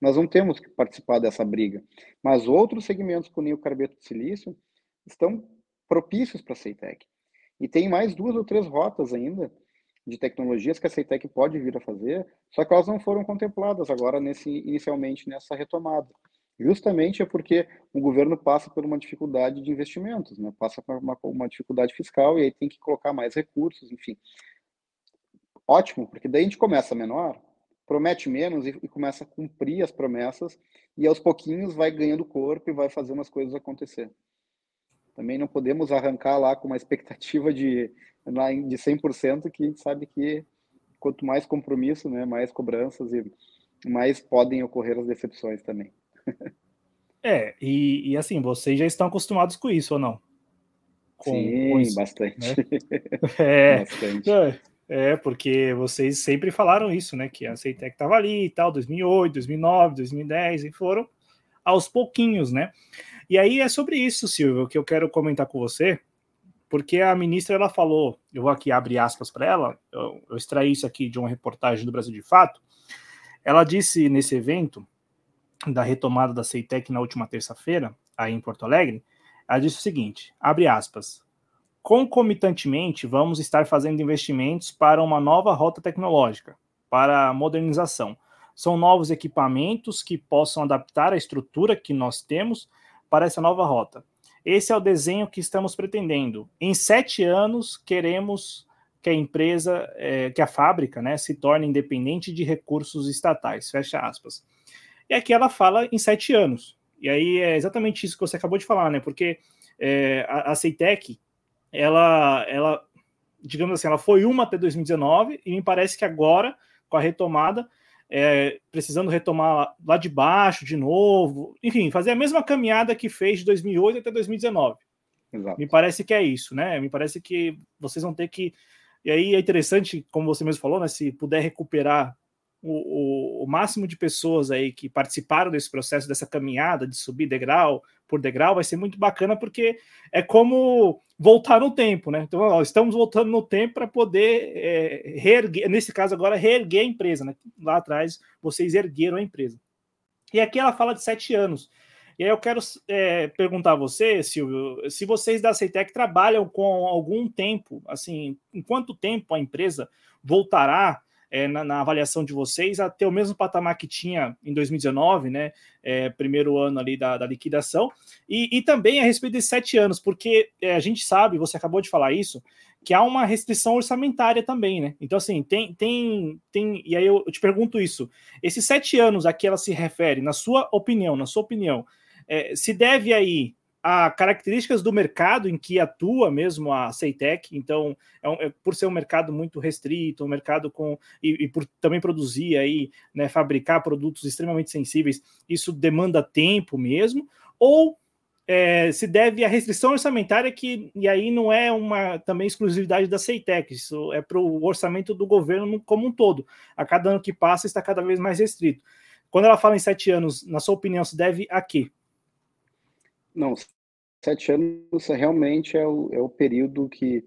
Speaker 2: Nós não temos que participar dessa briga. Mas outros segmentos, como o carbeto de silício, estão propícios para a Ceitec. E tem mais duas ou três rotas ainda de tecnologias que a Ceitec pode vir a fazer, só que elas não foram contempladas agora nesse inicialmente nessa retomada. Justamente é porque o governo passa por uma dificuldade de investimentos, né? passa por uma, uma dificuldade fiscal e aí tem que colocar mais recursos, enfim. Ótimo, porque daí a gente começa menor, promete menos e, começa a cumprir as promessas e aos pouquinhos vai ganhando corpo e vai fazendo as coisas acontecer. Também não podemos arrancar lá com uma expectativa de, de 100%, que a gente sabe que quanto mais compromisso, né, mais cobranças e mais podem ocorrer as decepções também. *laughs*
Speaker 1: É, e, e assim, vocês já estão acostumados com isso ou não?
Speaker 2: Com, Sim, com isso, bastante. Né? *laughs* *laughs*
Speaker 1: É, bastante. É, é, porque vocês sempre falaram isso, né? Que a Ceitec estava ali e tal, 2008, 2009, 2010, e foram aos pouquinhos, né? E aí é sobre isso, Silvio, que eu quero comentar com você, porque a ministra ela falou, eu vou aqui abrir aspas para ela, eu, eu extraí isso aqui de uma reportagem do Brasil de Fato. Ela disse nesse evento da retomada da Ceitec na última terça-feira, aí em Porto Alegre, ela disse o seguinte: abre aspas. Concomitantemente, vamos estar fazendo investimentos para uma nova rota tecnológica, para a modernização. São novos equipamentos que possam adaptar a estrutura que nós temos para essa nova rota. Esse é o desenho que estamos pretendendo. Em sete anos, queremos que a empresa, é, que a fábrica, né, se torne independente de recursos estatais. Fecha aspas. E aqui ela fala em sete anos. E aí é exatamente isso que você acabou de falar, né? Porque é, a, a Ceitec, ela, ela, digamos assim, ela foi uma até 2019 e me parece que agora, com a retomada, é, precisando retomar lá de baixo de novo, enfim, fazer a mesma caminhada que fez de 2008 até 2019. Exato. Me parece que é isso, né? Me parece que vocês vão ter que. E aí é interessante, como você mesmo falou, né? Se puder recuperar o, o, o, máximo de pessoas aí que participaram desse processo, dessa caminhada de subir degrau por degrau, vai ser muito bacana, porque é como voltar no tempo, né? Então, ó, estamos voltando no tempo para poder é, reerguer, nesse caso agora, reerguer a empresa, né? Lá atrás vocês ergueram a empresa. E aqui ela fala de sete anos. E aí eu quero é, perguntar a você, Silvio, se vocês da Ceitec trabalham com algum tempo, assim, em quanto tempo a empresa voltará é, na, na, avaliação de vocês a ter o mesmo patamar que tinha em 2019, né? É, primeiro ano ali da, da liquidação, e, e, também a respeito desses sete anos, porque é, a gente sabe, você acabou de falar isso, que há uma restrição orçamentária também, né? Então, assim, tem, tem, tem, e aí eu, eu te pergunto isso: esses sete anos a que ela se refere, na sua opinião, na sua opinião, é, se deve aí a características do mercado em que atua mesmo a Ceitec, então é, um, é por ser um mercado muito restrito, um mercado com e, e por também produzir aí, né, fabricar produtos extremamente sensíveis, isso demanda tempo mesmo, ou é, se deve à restrição orçamentária, que e aí não é uma também exclusividade da CEITEC, isso é para o orçamento do governo como um todo. A cada ano que passa está cada vez mais restrito. Quando ela fala em sete anos, na sua opinião, se deve a quê?
Speaker 2: Não, sete anos realmente é o, é o período que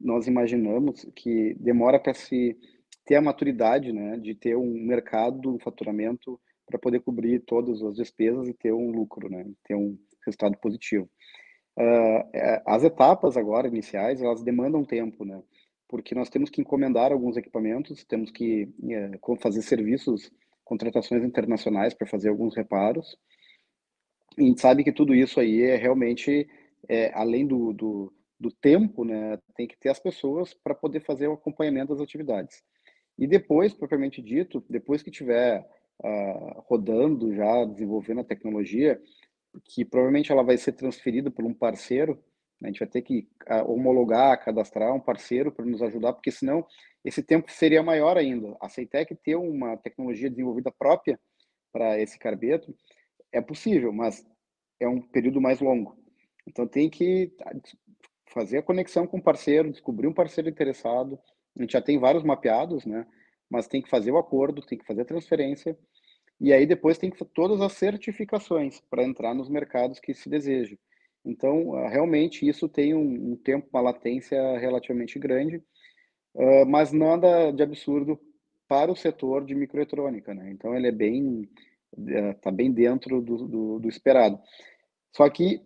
Speaker 2: nós imaginamos que demora para se ter a maturidade, né, de ter um mercado, um faturamento para poder cobrir todas as despesas e ter um lucro, né, ter um resultado positivo. Uh, as etapas agora iniciais elas demandam tempo, né, porque nós temos que encomendar alguns equipamentos, temos que uh, fazer serviços, contratações internacionais para fazer alguns reparos. A gente sabe que tudo isso aí é realmente é, além do, do, do tempo, né, tem que ter as pessoas para poder fazer o acompanhamento das atividades. E depois, propriamente dito, depois que tiver uh, rodando já, desenvolvendo a tecnologia, que provavelmente ela vai ser transferida por um parceiro, né, a gente vai ter que uh, homologar, cadastrar um parceiro para nos ajudar, porque senão esse tempo seria maior ainda. A Ceitec ter uma tecnologia desenvolvida própria para esse carbeto é possível, mas é um período mais longo. Então tem que fazer a conexão com o parceiro, descobrir um parceiro interessado, a gente já tem vários mapeados, né? Mas tem que fazer o acordo, tem que fazer a transferência e aí depois tem que todas as certificações para entrar nos mercados que se deseja. Então, ah, realmente isso tem um, um tempo, uma latência relativamente grande, uh, mas nada de absurdo para o setor de microeletrônica, né? Então ele é bem, está uh, bem dentro do, do, do esperado. Só que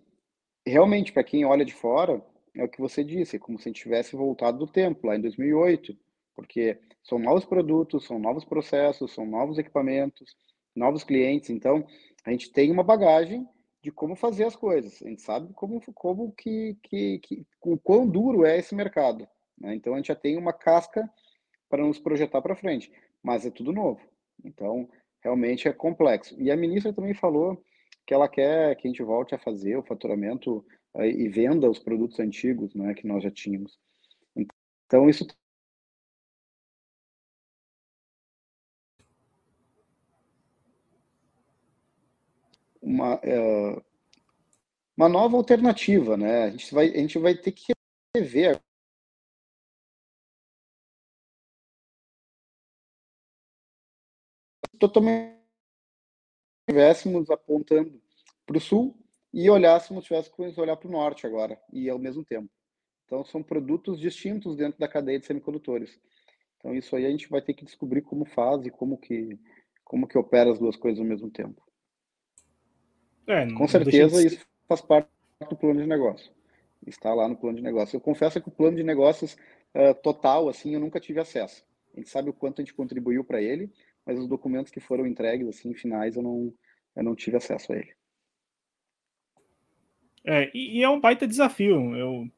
Speaker 2: realmente para quem olha de fora é o que você disse, é como se a gente tivesse voltado do tempo, lá em 2008, porque são novos produtos, são novos processos, são novos equipamentos, novos clientes, então a gente tem uma bagagem de como fazer as coisas, a gente sabe como, como que, que, que o quão duro é esse mercado, né? então a gente já tem uma casca para nos projetar para frente, mas é tudo novo, então realmente é complexo. E a ministra também falou que ela quer que a gente volte a fazer o faturamento e venda os produtos antigos né, que nós já tínhamos. Então, isso uma, é, uma nova alternativa, né? A gente vai, a gente vai ter que rever totalmente estivéssemos apontando para o sul e olhássemos, tivéssemos que olhar para o norte agora, e ao mesmo tempo. Então, são produtos distintos dentro da cadeia de semicondutores. Então, isso aí a gente vai ter que descobrir como faz e como que, como que opera as duas coisas ao mesmo tempo. É, Com certeza, isso faz parte do plano de negócio. Está lá no plano de negócio. Eu confesso que o plano de negócios uh, total, assim, eu nunca tive acesso. A gente sabe o quanto a gente contribuiu para ele, mas os documentos que foram entregues, assim, finais, eu não, eu não tive acesso a ele.
Speaker 1: É, e, e, é um baita desafio. Eu,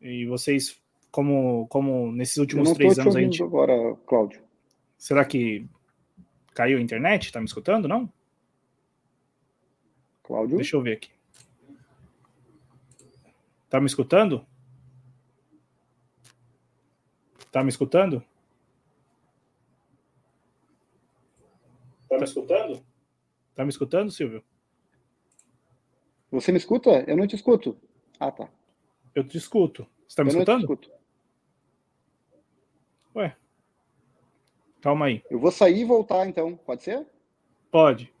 Speaker 1: e vocês, como, como nesses últimos três anos a gente.
Speaker 2: agora, Cláudio.
Speaker 1: Será que caiu a internet? Tá me escutando, não?
Speaker 2: Cláudio?
Speaker 1: Deixa eu ver aqui. Tá me escutando? Tá me escutando? Tá me escutando? Tá me escutando, Silvio?
Speaker 2: Você me escuta? Eu não te escuto. Ah, tá.
Speaker 1: Eu te escuto. Você tá me eu escutando? Não te escuto. Ué. Calma aí.
Speaker 2: Eu vou sair e voltar, então. Pode ser?
Speaker 1: Pode.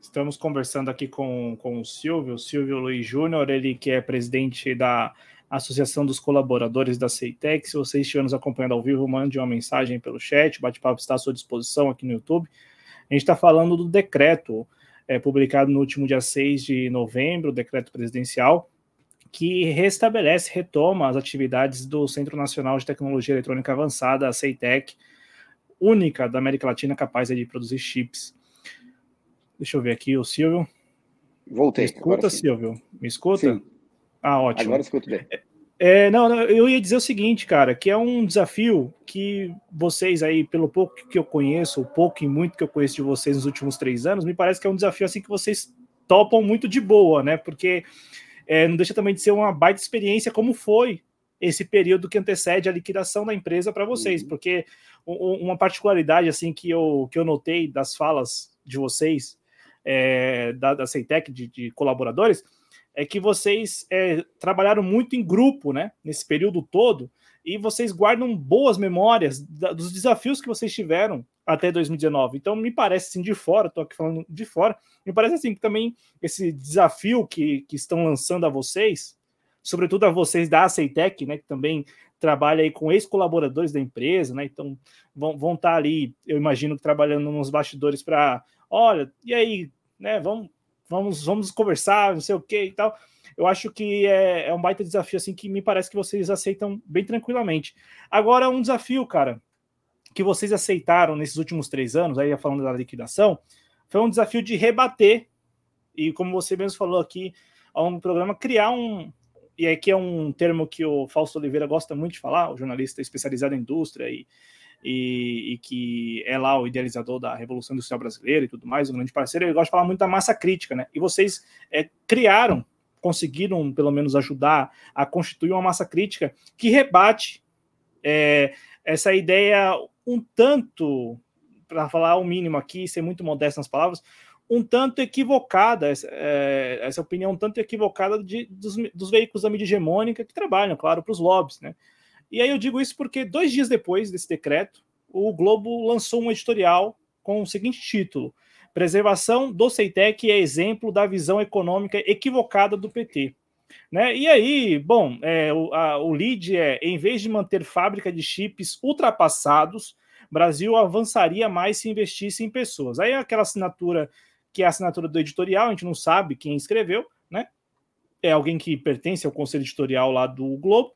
Speaker 1: Estamos conversando aqui com, com o Silvio, o Silvio Luiz Júnior, ele que é presidente da Associação dos Colaboradores da Ceitec. Se vocês estiverem nos acompanhando ao vivo, mande uma mensagem pelo chat, o bate-papo está à sua disposição aqui no YouTube. A gente está falando do decreto é, publicado no último dia 6 de novembro, o decreto presidencial, que restabelece, retoma as atividades do Centro Nacional de Tecnologia Eletrônica Avançada, a CEITEC, única da América Latina capaz de produzir chips. Deixa eu ver aqui o Silvio.
Speaker 2: Voltei.
Speaker 1: Me escuta, Silvio? Me escuta?
Speaker 2: Sim.
Speaker 1: Ah, ótimo.
Speaker 2: Agora escuto bem. É,
Speaker 1: não, eu ia dizer o seguinte, cara, que é um desafio que vocês aí, pelo pouco que eu conheço, o pouco e muito que eu conheço de vocês nos últimos três anos, me parece que é um desafio assim que vocês topam muito de boa, né? Porque é, não deixa também de ser uma baita experiência como foi esse período que antecede a liquidação da empresa para vocês, uhum. porque uma particularidade assim que eu, que eu notei das falas de vocês é, da, da Ceitec, de, de, colaboradores, é que vocês é, trabalharam muito em grupo, né, nesse período todo, e vocês guardam boas memórias da, dos desafios que vocês tiveram até 2019. Então, me parece assim, de fora, estou aqui falando de fora, me parece assim que também esse desafio que, que estão lançando a vocês, sobretudo a vocês da Aceitec, né, que também trabalha aí com ex-colaboradores da empresa, né? Então vão, vão estar tá ali, eu imagino, trabalhando nos bastidores para, olha, e aí, né? Vamos, vamos, vamos conversar, não sei o que e tal. Eu acho que é, é um baita desafio assim que me parece que vocês aceitam bem tranquilamente. Agora, um desafio, cara, que vocês aceitaram nesses últimos três anos, aí falando da liquidação, foi um desafio de rebater, e como você mesmo falou aqui longo do programa, criar um, e aqui é um termo que o Fausto Oliveira gosta muito de falar, o jornalista especializado em indústria e, e, e, que é lá o idealizador da Revolução Industrial Brasileira e tudo mais, um grande parceiro, ele gosta de falar muito da massa crítica, né? E vocês é, criaram, conseguiram pelo menos ajudar a constituir uma massa crítica que rebate é, essa ideia um tanto, para falar o mínimo aqui, ser muito modesto nas palavras, um tanto equivocada, essa, é, essa opinião um tanto equivocada de, dos, dos, veículos da mídia hegemônica que trabalham, claro, para os lobbies, né? E aí eu digo isso porque dois dias depois desse decreto, o Globo lançou um editorial com o seguinte título: Preservação do Ceitec é exemplo da visão econômica equivocada do PT. Né? E aí, bom, é, o, a, o lead é: em vez de manter fábrica de chips ultrapassados, Brasil avançaria mais se investisse em pessoas. Aí aquela assinatura que é a assinatura do editorial, a gente não sabe quem escreveu, né? É alguém que pertence ao conselho editorial lá do Globo.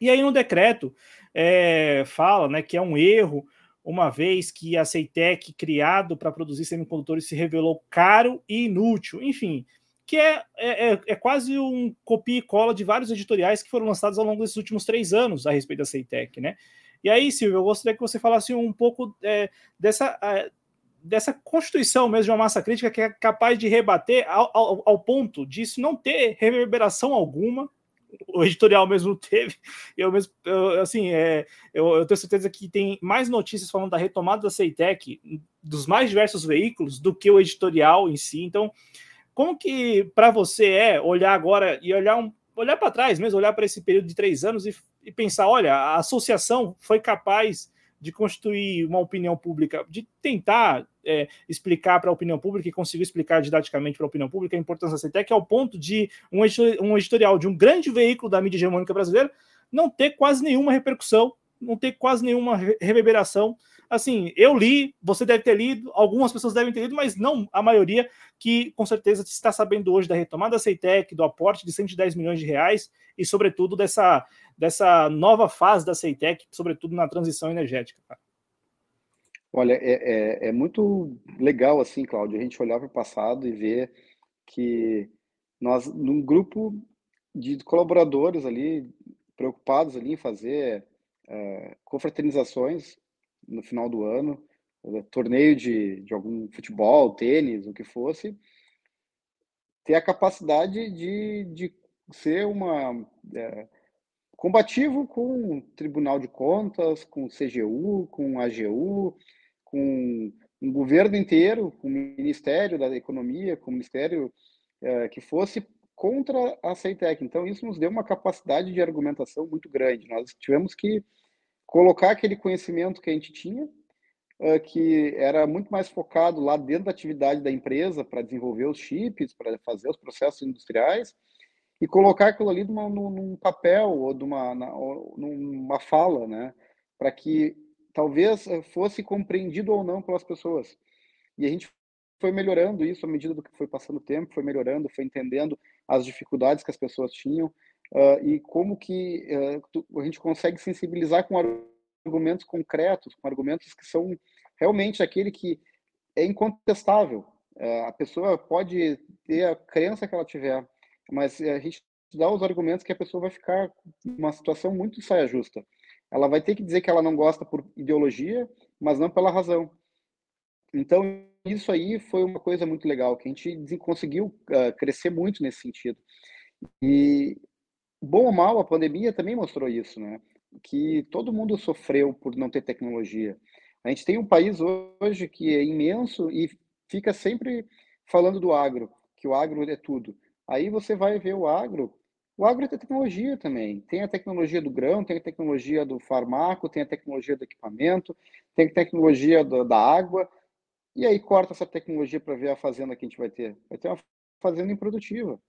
Speaker 1: E aí no decreto é, fala né, que é um erro, uma vez que a Ceitec, criado para produzir semicondutores, se revelou caro e inútil. Enfim, que é, é, é, é, quase um copia e cola de vários editoriais que foram lançados ao longo desses últimos três anos a respeito da Ceitec, né? E aí, Silvio, eu gostaria que você falasse um pouco é, dessa, dessa constituição mesmo de uma massa crítica que é capaz de rebater ao, ao, ao ponto disso não ter reverberação alguma. O editorial mesmo *laughs* teve. Eu mesmo, eu, assim, é, eu, eu, tenho certeza que tem mais notícias falando da retomada da Ceitec dos mais diversos veículos do que o editorial em si. Então, como que para você é olhar agora e olhar um, olhar para trás mesmo, olhar para esse período de três anos e, e pensar, olha, a associação foi capaz de constituir uma opinião pública, de tentar é, explicar para a opinião pública e conseguir explicar didaticamente para a opinião pública a importância da CETEC, ao ponto de um editorial de um grande veículo da mídia hegemônica brasileira não ter quase nenhuma repercussão, não ter quase nenhuma reverberação. Assim, eu li, você deve ter lido, algumas pessoas devem ter lido, mas não a maioria, que com certeza está sabendo hoje da retomada da CETEC, do aporte de 110 milhões de reais e, sobretudo, dessa dessa nova fase da Ceitec, sobretudo na transição energética? Cara?
Speaker 2: Olha, é, é, é, muito legal, assim, Cláudio, a gente olhar para o passado e ver que nós, num grupo de colaboradores ali, preocupados ali em fazer é, confraternizações no final do ano, torneio de, de algum futebol, tênis, o que fosse, ter a capacidade de, de ser uma... É, combativo com Tribunal de Contas, com CGU, com AGU, com um governo inteiro, com o Ministério da Economia, com o Ministério é, que fosse contra a CEITEC. Então, isso nos deu uma capacidade de argumentação muito grande. Nós tivemos que colocar aquele conhecimento que a gente tinha, é, que era muito mais focado lá dentro da atividade da empresa para desenvolver os chips, para fazer os processos industriais, e colocar aquilo ali numa, num papel ou, numa, numa fala, né? Para que talvez eh, fosse compreendido ou não pelas pessoas. E a gente foi melhorando isso à medida do que foi passando o tempo, foi melhorando, foi entendendo as dificuldades que as pessoas tinham uh, e como que uh, a gente consegue sensibilizar com argumentos concretos, com argumentos que são realmente aquele que é incontestável. Uh, a pessoa pode ter a crença que ela tiver, mas a gente dá os argumentos que a pessoa vai ficar numa situação muito saia justa. Ela vai ter que dizer que ela não gosta por ideologia, mas não pela razão. Então, isso aí foi uma coisa muito legal, que a gente conseguiu uh, crescer muito nesse sentido. E, bom ou mal, a pandemia também mostrou isso, né? Que todo mundo sofreu por não ter tecnologia. A gente tem um país hoje que é imenso e fica sempre falando do agro, que o agro é tudo. Aí você vai ver o agro, o agro é tecnologia também. Tem a tecnologia do grão, tem a tecnologia do farmaco, tem a tecnologia do equipamento, tem a tecnologia do, da água. E aí corta essa tecnologia para ver a fazenda que a gente vai ter. Vai ter uma fazenda improdutiva.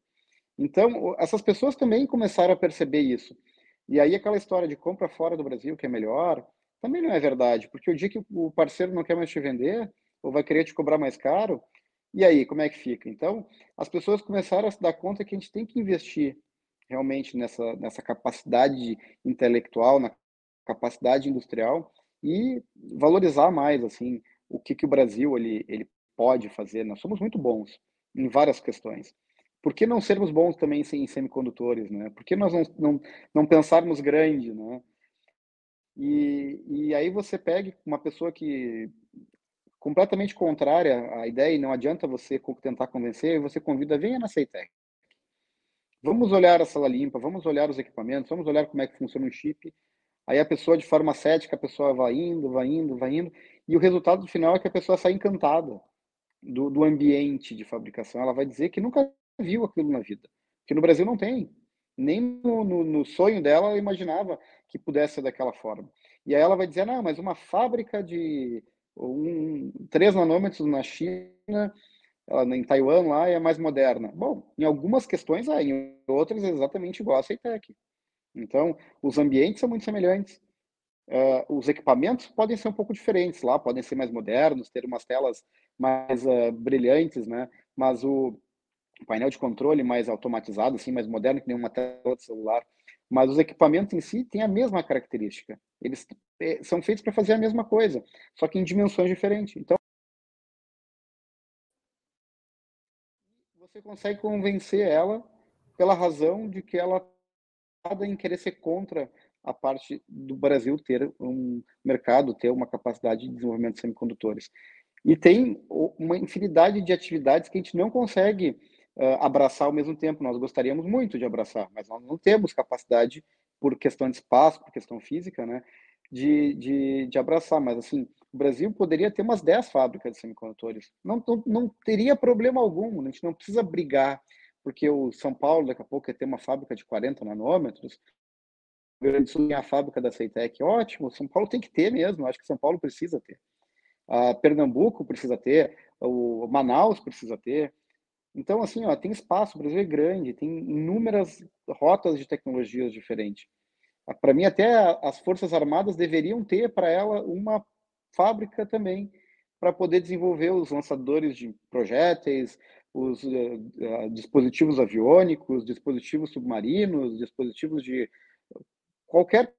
Speaker 2: Então, essas pessoas também começaram a perceber isso. E aí aquela história de compra fora do Brasil, que é melhor, também não é verdade, porque o dia que o parceiro não quer mais te vender, ou vai querer te cobrar mais caro, e aí, como é que fica? Então, as pessoas começaram a se dar conta que a gente tem que investir realmente nessa, nessa capacidade intelectual, na capacidade industrial e valorizar mais, assim, o que, que o Brasil ele, ele pode fazer. Nós somos muito bons em várias questões por que não sermos bons também em semicondutores, né? Por que nós não, não, não pensarmos grande, né? E, e aí você pega uma pessoa que completamente contrária à ideia e não adianta você tentar convencer, você convida, venha na Ceitec. Vamos olhar a sala limpa, vamos olhar os equipamentos, vamos olhar como é que funciona o chip. Aí a pessoa de forma cética, a pessoa vai indo, vai indo, vai indo, e o resultado final é que a pessoa sai encantada do, do ambiente de fabricação. Ela vai dizer que nunca viu aquilo na vida. Que no Brasil não tem. Nem no, no, no, sonho dela ela imaginava que pudesse ser daquela forma. E aí ela vai dizer, não, mas uma fábrica de um, 3 nanômetros na China, em Taiwan lá, é mais moderna. Bom, em algumas questões é, em outras é exatamente igual a Ceitec. Então, os ambientes são muito semelhantes. Uh, os equipamentos podem ser um pouco diferentes lá, podem ser mais modernos, ter umas telas mais uh, brilhantes, né? Mas o, painel de controle mais automatizado, assim, mais moderno que nenhuma tela de celular. Mas os equipamentos em si têm a mesma característica. Eles são feitos para fazer a mesma coisa, só que em dimensões diferentes. Então, você consegue convencer ela pela razão de que ela está em querer ser contra a parte do Brasil ter um mercado, ter uma capacidade de desenvolvimento de semicondutores. E tem uma infinidade de atividades que a gente não consegue uh, abraçar ao mesmo tempo. Nós gostaríamos muito de abraçar, mas nós não temos capacidade, por questão de espaço, por questão física, né, de, de, de abraçar. Mas, assim, o Brasil poderia ter umas 10 fábricas de semicondutores. Não, não, não teria problema algum, a gente não precisa brigar, porque o São Paulo, daqui a pouco, quer ter uma fábrica de 40 nanômetros, o Grande Sul tem a fábrica da Ceitec, ótimo, São Paulo tem que ter mesmo, acho que São Paulo precisa ter. A Pernambuco precisa ter, o Manaus precisa ter, então, assim, ó, tem espaço, o Brasil é grande, tem inúmeras rotas de tecnologias diferentes. Ah, para mim, até as Forças Armadas deveriam ter para ela uma fábrica também para poder desenvolver os lançadores de projéteis, os uh, uh, dispositivos aviônicos, dispositivos submarinos, dispositivos de qualquer.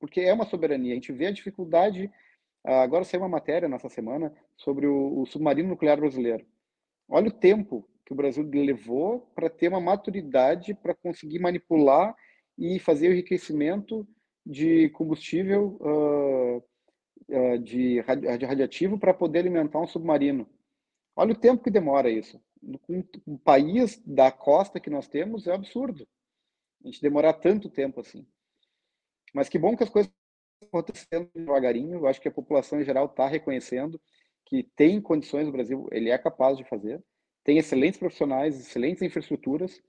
Speaker 2: Porque é uma soberania. A gente vê a dificuldade. Uh, agora saiu uma matéria nessa semana sobre o, o submarino nuclear brasileiro. Olha o tempo que o Brasil levou para ter uma maturidade para conseguir manipular e fazer o enriquecimento de combustível uh, uh, de, de para poder alimentar um submarino. Olha o tempo que demora isso. Com o país da costa que nós temos é absurdo. A gente demorar tanto tempo assim. Mas que bom que as coisas estão acontecendo devagarinho. Eu acho que a população em geral está reconhecendo que tem condições o Brasil, ele é capaz de fazer, tem excelentes profissionais, excelentes infraestruturas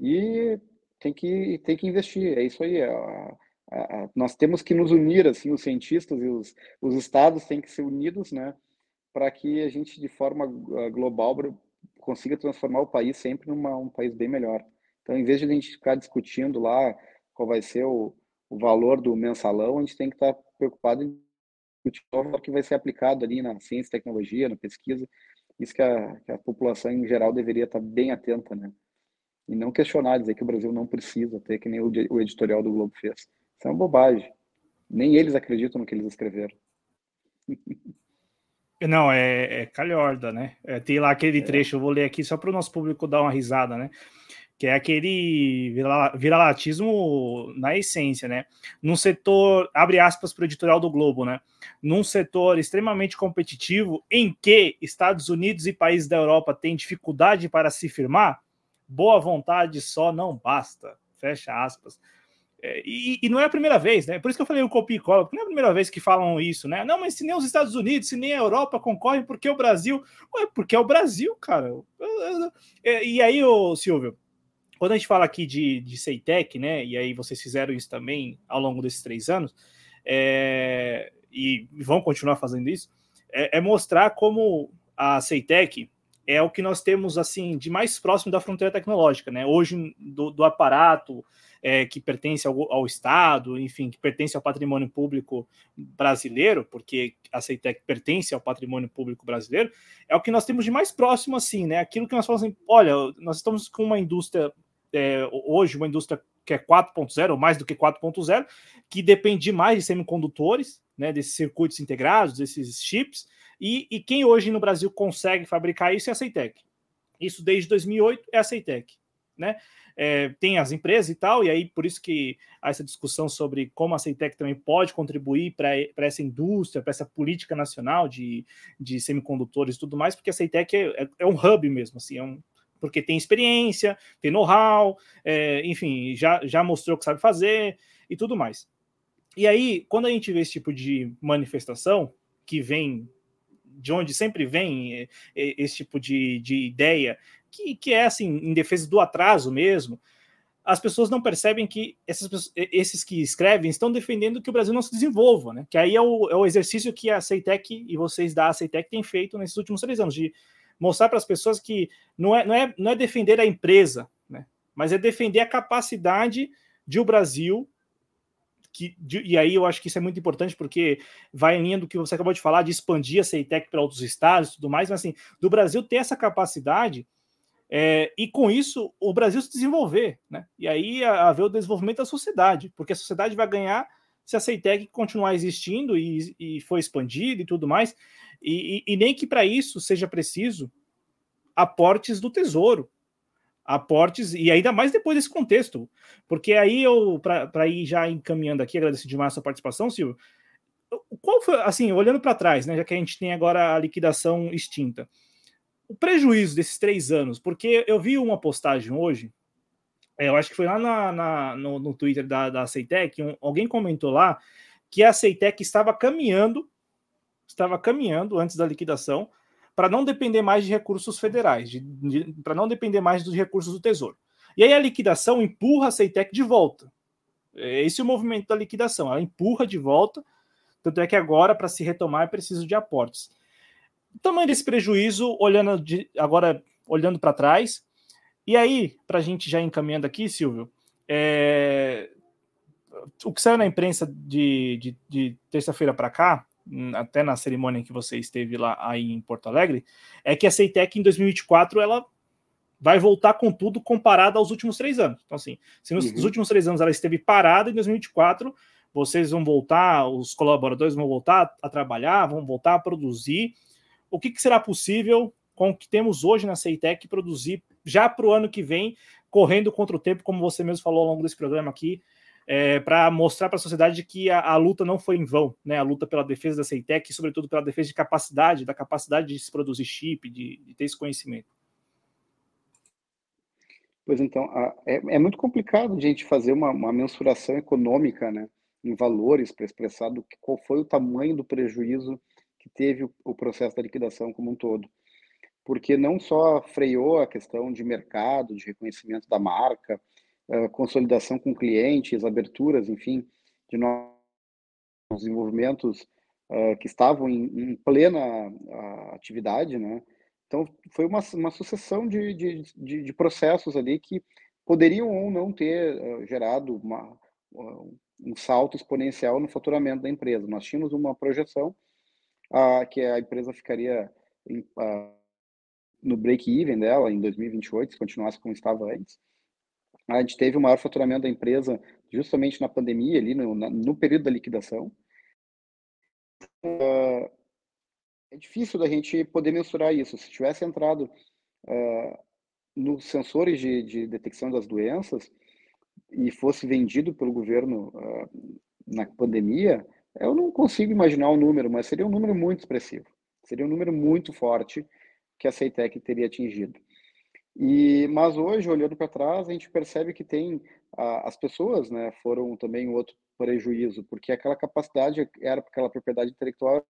Speaker 2: e tem que tem que investir. É isso aí. É, a, nós temos que nos unir, assim, os cientistas e os, os estados têm que ser unidos, né, para que a gente de forma ah, global consiga transformar o país sempre num um país bem melhor. Então, em vez de a gente ficar discutindo lá qual vai ser o, o valor do mensalão, a gente tem que estar preocupado em o que vai ser aplicado ali na ciência tecnologia, na pesquisa. Isso que a, que a população em geral deveria estar bem atenta, né? E não questionar, dizer que o Brasil não precisa ter, que nem o, editorial do Globo fez. Isso é uma bobagem. Nem eles acreditam no que eles escreveram. *laughs*
Speaker 1: Não, é, é calhorda, né? É, tem lá aquele é. trecho, eu vou ler aqui só para o nosso público dar uma risada, né? que é aquele viralatismo na essência, né? Num setor, abre aspas para o editorial do Globo, né? Num setor extremamente competitivo em que Estados Unidos e países da Europa têm dificuldade para se firmar, boa vontade só não basta. Fecha aspas. É, e, e, não é a primeira vez, né? Por isso que eu falei o copia e cola, porque não é a primeira vez que falam isso, né? Não, mas se nem os Estados Unidos, se nem a Europa concorrem, por que o Brasil? Ué, porque é o Brasil, cara. E aí, ô, Silvio, quando a gente fala aqui de, de Ceitec, né? E aí vocês fizeram isso também ao longo desses três anos, é, e vão continuar fazendo isso, é, é mostrar como a Ceitec é o que nós temos assim de mais próximo da fronteira tecnológica, né? Hoje do, do aparato é, que pertence ao, ao, Estado, enfim, que pertence ao patrimônio público brasileiro, porque a CETEC pertence ao patrimônio público brasileiro, é o que nós temos de mais próximo, assim, né? Aquilo que nós falamos assim, olha, nós estamos com uma indústria, é, hoje, uma indústria que é 4.0, ou mais do que 4.0, que depende mais de semicondutores, né, desses circuitos integrados, desses chips, e, e, quem hoje no Brasil consegue fabricar isso é a Ceitec. Isso desde 2008 é a Ceitec, né? é, tem as empresas e tal, e aí por isso que há essa discussão sobre como a Ceitec também pode contribuir para essa indústria, para essa política nacional de, de semicondutores e tudo mais, porque a Ceitec é, é, é um hub mesmo, assim, é um, porque tem experiência, tem know-how, é, enfim, já, já mostrou que sabe fazer e tudo mais. E aí, quando a gente vê esse tipo de manifestação, que vem de onde sempre vem é, é, esse tipo de, de ideia que, que é assim, em defesa do atraso mesmo, as pessoas não percebem que essas, esses que escrevem estão defendendo que o Brasil não se desenvolva, né? Que aí é o, é o exercício que a Ceitec e vocês da Ceitec têm feito nesses últimos três anos, de mostrar para as pessoas que não é, não, é, não é defender a empresa, né? Mas é defender a capacidade de o Brasil que, de, e aí eu acho que isso é muito importante porque vai em linha do que você acabou de falar de expandir a Ceitec para outros estados e tudo mais, mas assim, do Brasil ter essa capacidade é, e com isso o Brasil se desenvolver, né? E aí haver o desenvolvimento da sociedade, porque a sociedade vai ganhar se a Ceitec continuar existindo e, e for expandida e tudo mais, e, e, e nem que para isso seja preciso aportes do tesouro, aportes, e ainda mais depois desse contexto, porque aí eu, para ir já encaminhando aqui, agradeço demais a sua participação, Silvio. Qual foi, assim, olhando para trás, né, já que a gente tem agora a liquidação extinta, o prejuízo desses três anos, porque eu vi uma postagem hoje, é, eu acho que foi lá na, na no, no, Twitter da, da Ceitec, um, alguém comentou lá que a Ceitec estava caminhando, estava caminhando antes da liquidação, para não depender mais de recursos federais, de, de, para não depender mais dos recursos do Tesouro. E aí a liquidação empurra a Ceitec de volta. É esse é o movimento da liquidação, ela empurra de volta, tanto é que agora, para se retomar, é preciso de aportes o tamanho desse prejuízo, olhando de, agora olhando para trás. E aí, para a gente já encaminhando aqui, Silvio, é, o que saiu na imprensa de, de, de terça-feira para cá, até na cerimônia que você esteve lá aí em Porto Alegre, é que a Ceitec em 2024 ela vai voltar com tudo comparado aos últimos três anos. Então, assim, se nos uhum. últimos três anos ela esteve parada, em 2024 vocês vão voltar, os colaboradores vão voltar a trabalhar, vão voltar a produzir o que, que será possível com o que temos hoje na Ceitec produzir já para o ano que vem, correndo contra o tempo, como você mesmo falou ao longo desse programa aqui, é, para mostrar para a sociedade que a, a, luta não foi em vão, né? A luta pela defesa da Ceitec e, sobretudo, pela defesa de capacidade, da capacidade de se produzir chip, de, de ter esse conhecimento.
Speaker 2: Pois então, é, é, muito complicado a gente fazer uma, uma mensuração econômica, né, em valores para expressar do, qual foi o tamanho do prejuízo que teve o, o processo da liquidação como um todo. Porque não só freou a questão de mercado, de reconhecimento da marca, uh, consolidação com clientes, aberturas, enfim, de novos desenvolvimentos uh, que estavam em, em plena uh, atividade, né? Então, foi uma, uma sucessão de, de, de, de, processos ali que poderiam ou não ter uh, gerado uma, um salto exponencial no faturamento da empresa. Nós tínhamos uma projeção ah, que a empresa ficaria em, no break-even dela em 2028, se continuasse como estava antes. A gente teve o maior faturamento da empresa justamente na pandemia, ali no, na, no período da liquidação. Uh, é difícil da gente poder mensurar isso. Se tivesse entrado uh, nos sensores de, de, detecção das doenças e fosse vendido pelo governo uh, na pandemia, eu não consigo imaginar o um número, mas seria um número muito expressivo. Seria um número muito forte que a Ceitec teria atingido. E, mas hoje, olhando para trás, a gente percebe que tem a, as pessoas, né, foram também outro prejuízo, porque aquela capacidade era aquela propriedade intelectual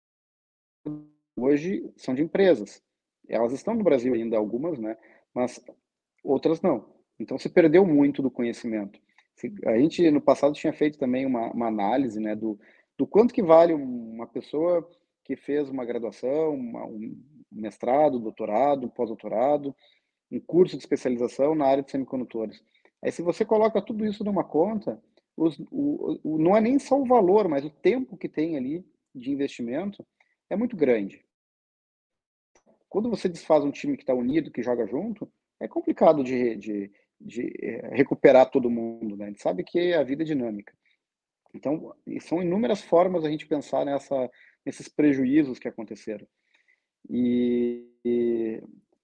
Speaker 2: hoje são de empresas. Elas estão no Brasil ainda algumas, né, mas outras não. Então se perdeu muito do conhecimento. A gente no passado tinha feito também uma, uma análise, né, do, do quanto que vale uma pessoa que fez uma graduação, uma, um mestrado, doutorado, pós-doutorado, um curso de especialização na área de semicondutores. Aí, se você coloca tudo isso numa conta, os, o, o, não é nem só o valor, mas o tempo que tem ali de investimento é muito grande. Quando você desfaz um time que está unido, que joga junto, é complicado de, de, de eh, recuperar todo mundo. Né? A gente sabe que a vida é dinâmica. Então, são inúmeras formas a gente pensar nessa, nesses prejuízos que aconteceram. E, e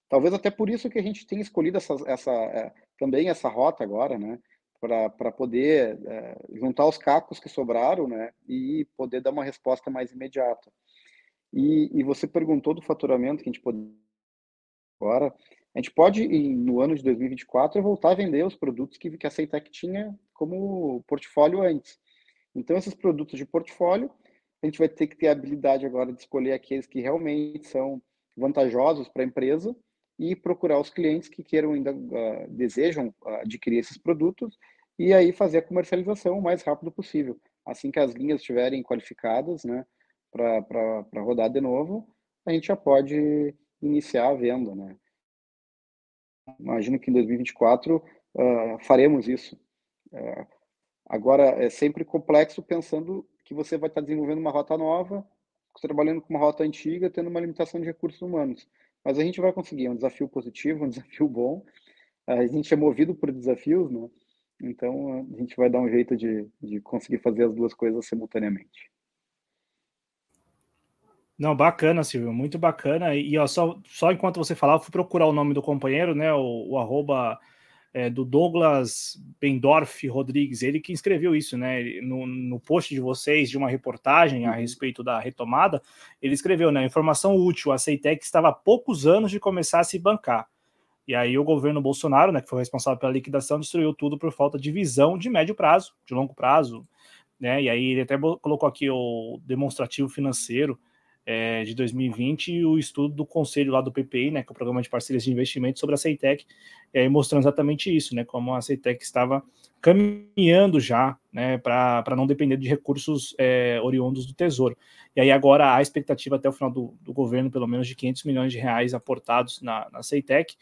Speaker 2: Talvez até por isso que a gente tenha escolhido essa, essa é, também essa rota agora, né? Para poder é, juntar os cacos que sobraram, né? E poder dar uma resposta mais imediata. E, e você perguntou do faturamento que a gente pode agora. A gente pode, no ano de 2024, voltar a vender os produtos que, que a Ceitec tinha como portfólio antes. Então, esses produtos de portfólio, a gente vai ter que ter a habilidade agora de escolher aqueles que realmente são vantajosos para a empresa e procurar os clientes que queiram ainda uh, desejam adquirir esses produtos e aí fazer a comercialização o mais rápido possível. Assim que as linhas estiverem qualificadas, né, para rodar de novo, a gente já pode iniciar a venda, né. Imagino que em 2024 uh, ah, faremos isso. Uh, agora, é sempre complexo pensando que você vai estar desenvolvendo uma rota nova, trabalhando com uma rota antiga, tendo uma limitação de recursos humanos. Mas a gente vai conseguir, é um desafio positivo, um *laughs* desafio bom. A gente é movido por desafios, né? Então a gente vai dar um jeito de, de conseguir fazer as duas coisas simultaneamente.
Speaker 1: Não, bacana, Silvio, muito bacana. E ó, só, só enquanto você falava, fui procurar o nome do companheiro, né? O, o arroba é, do Douglas Bendorf Rodrigues, ele que escreveu isso, né? No, no post de vocês, de uma reportagem a uhum. respeito da retomada, ele escreveu, né? Informação útil, a Ceitec estava há poucos anos de começar a se bancar. E aí o governo Bolsonaro, né, que foi responsável pela liquidação, destruiu tudo por falta de visão de médio prazo, de longo prazo, né? E aí ele até colocou aqui o demonstrativo financeiro, é, de 2020 e o estudo do conselho lá do PPI, né, que é o Programa de Parcerias de Investimento sobre a Ceitec, é, mostrando exatamente isso, né, como a Ceitec estava caminhando já, né, para não depender de recursos é, oriundos do Tesouro. E aí agora há expectativa até o final do, do governo, pelo menos de 500 milhões de reais aportados na, na Ceitec,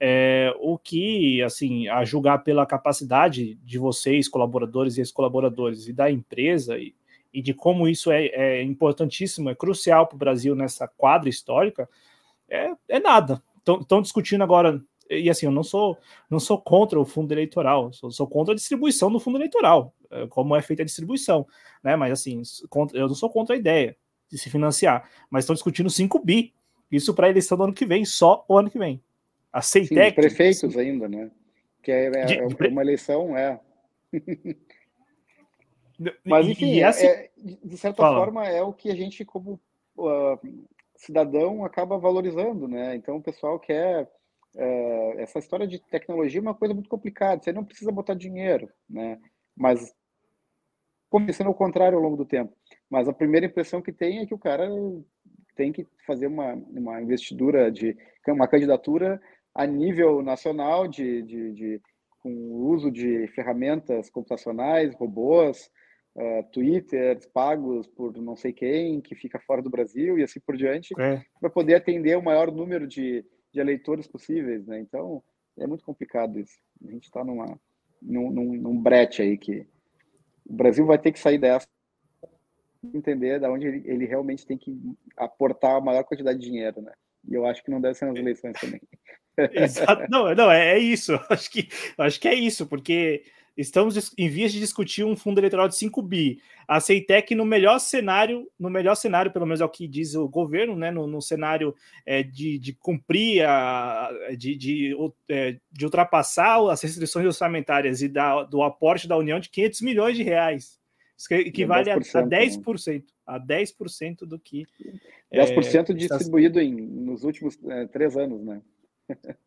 Speaker 1: é, o que, assim, a julgar pela capacidade de vocês, colaboradores e ex-colaboradores, e da empresa, e e de como isso é, é importantíssimo, é crucial para o Brasil nessa quadra histórica, é, é nada. Estão discutindo agora, e assim, eu não sou, não sou contra o fundo eleitoral, sou, sou contra a distribuição do fundo eleitoral, é, como é feita a distribuição, né? Mas assim, contra, eu não sou contra a ideia de se financiar, mas estão discutindo 5 bi, isso para a eleição do ano que vem, só o ano que vem.
Speaker 2: Aceitec. Sim, prefeitos ainda, né? Que é, é, de, é uma eleição, é. *laughs* Mas, enfim, assim... é, de certa Fala. forma, é o que a gente, como uh, cidadão, acaba valorizando, né? Então, o pessoal quer... Uh, essa história de tecnologia é uma coisa muito complicada. Você não precisa botar dinheiro, né? Mas começando ao contrário ao longo do tempo. Mas a primeira impressão que tem é que o cara tem que fazer uma, uma investidura de uma candidatura a nível nacional de, de, de com o uso de ferramentas computacionais, robôs, uh, Twitter pagos por não sei quem, que fica fora do Brasil e assim por diante, é. para poder atender o maior número de, de eleitores possíveis, né? Então, é muito complicado isso. A gente está numa num, num, num brete aí que o Brasil vai ter que sair dessa entender da onde ele, ele, realmente tem que aportar a maior quantidade de dinheiro, né? E eu acho que não deve ser nas eleições também.
Speaker 1: Exato. Não, não, é, é isso. *laughs* Acho que, acho que é isso, porque Estamos em vias de discutir um fundo eleitoral de 5 bi. A Ceitec, no melhor cenário, no melhor cenário, pelo menos é o que diz o governo, né? No, no cenário é, de, de cumprir, a, de, de, é, de ultrapassar as restrições orçamentárias e da, do aporte da União de 500 milhões de reais. Isso equivale a, a 10%, né? a 10% do que.
Speaker 2: 10% é, distribuído em, nos últimos é, três anos, né? *laughs*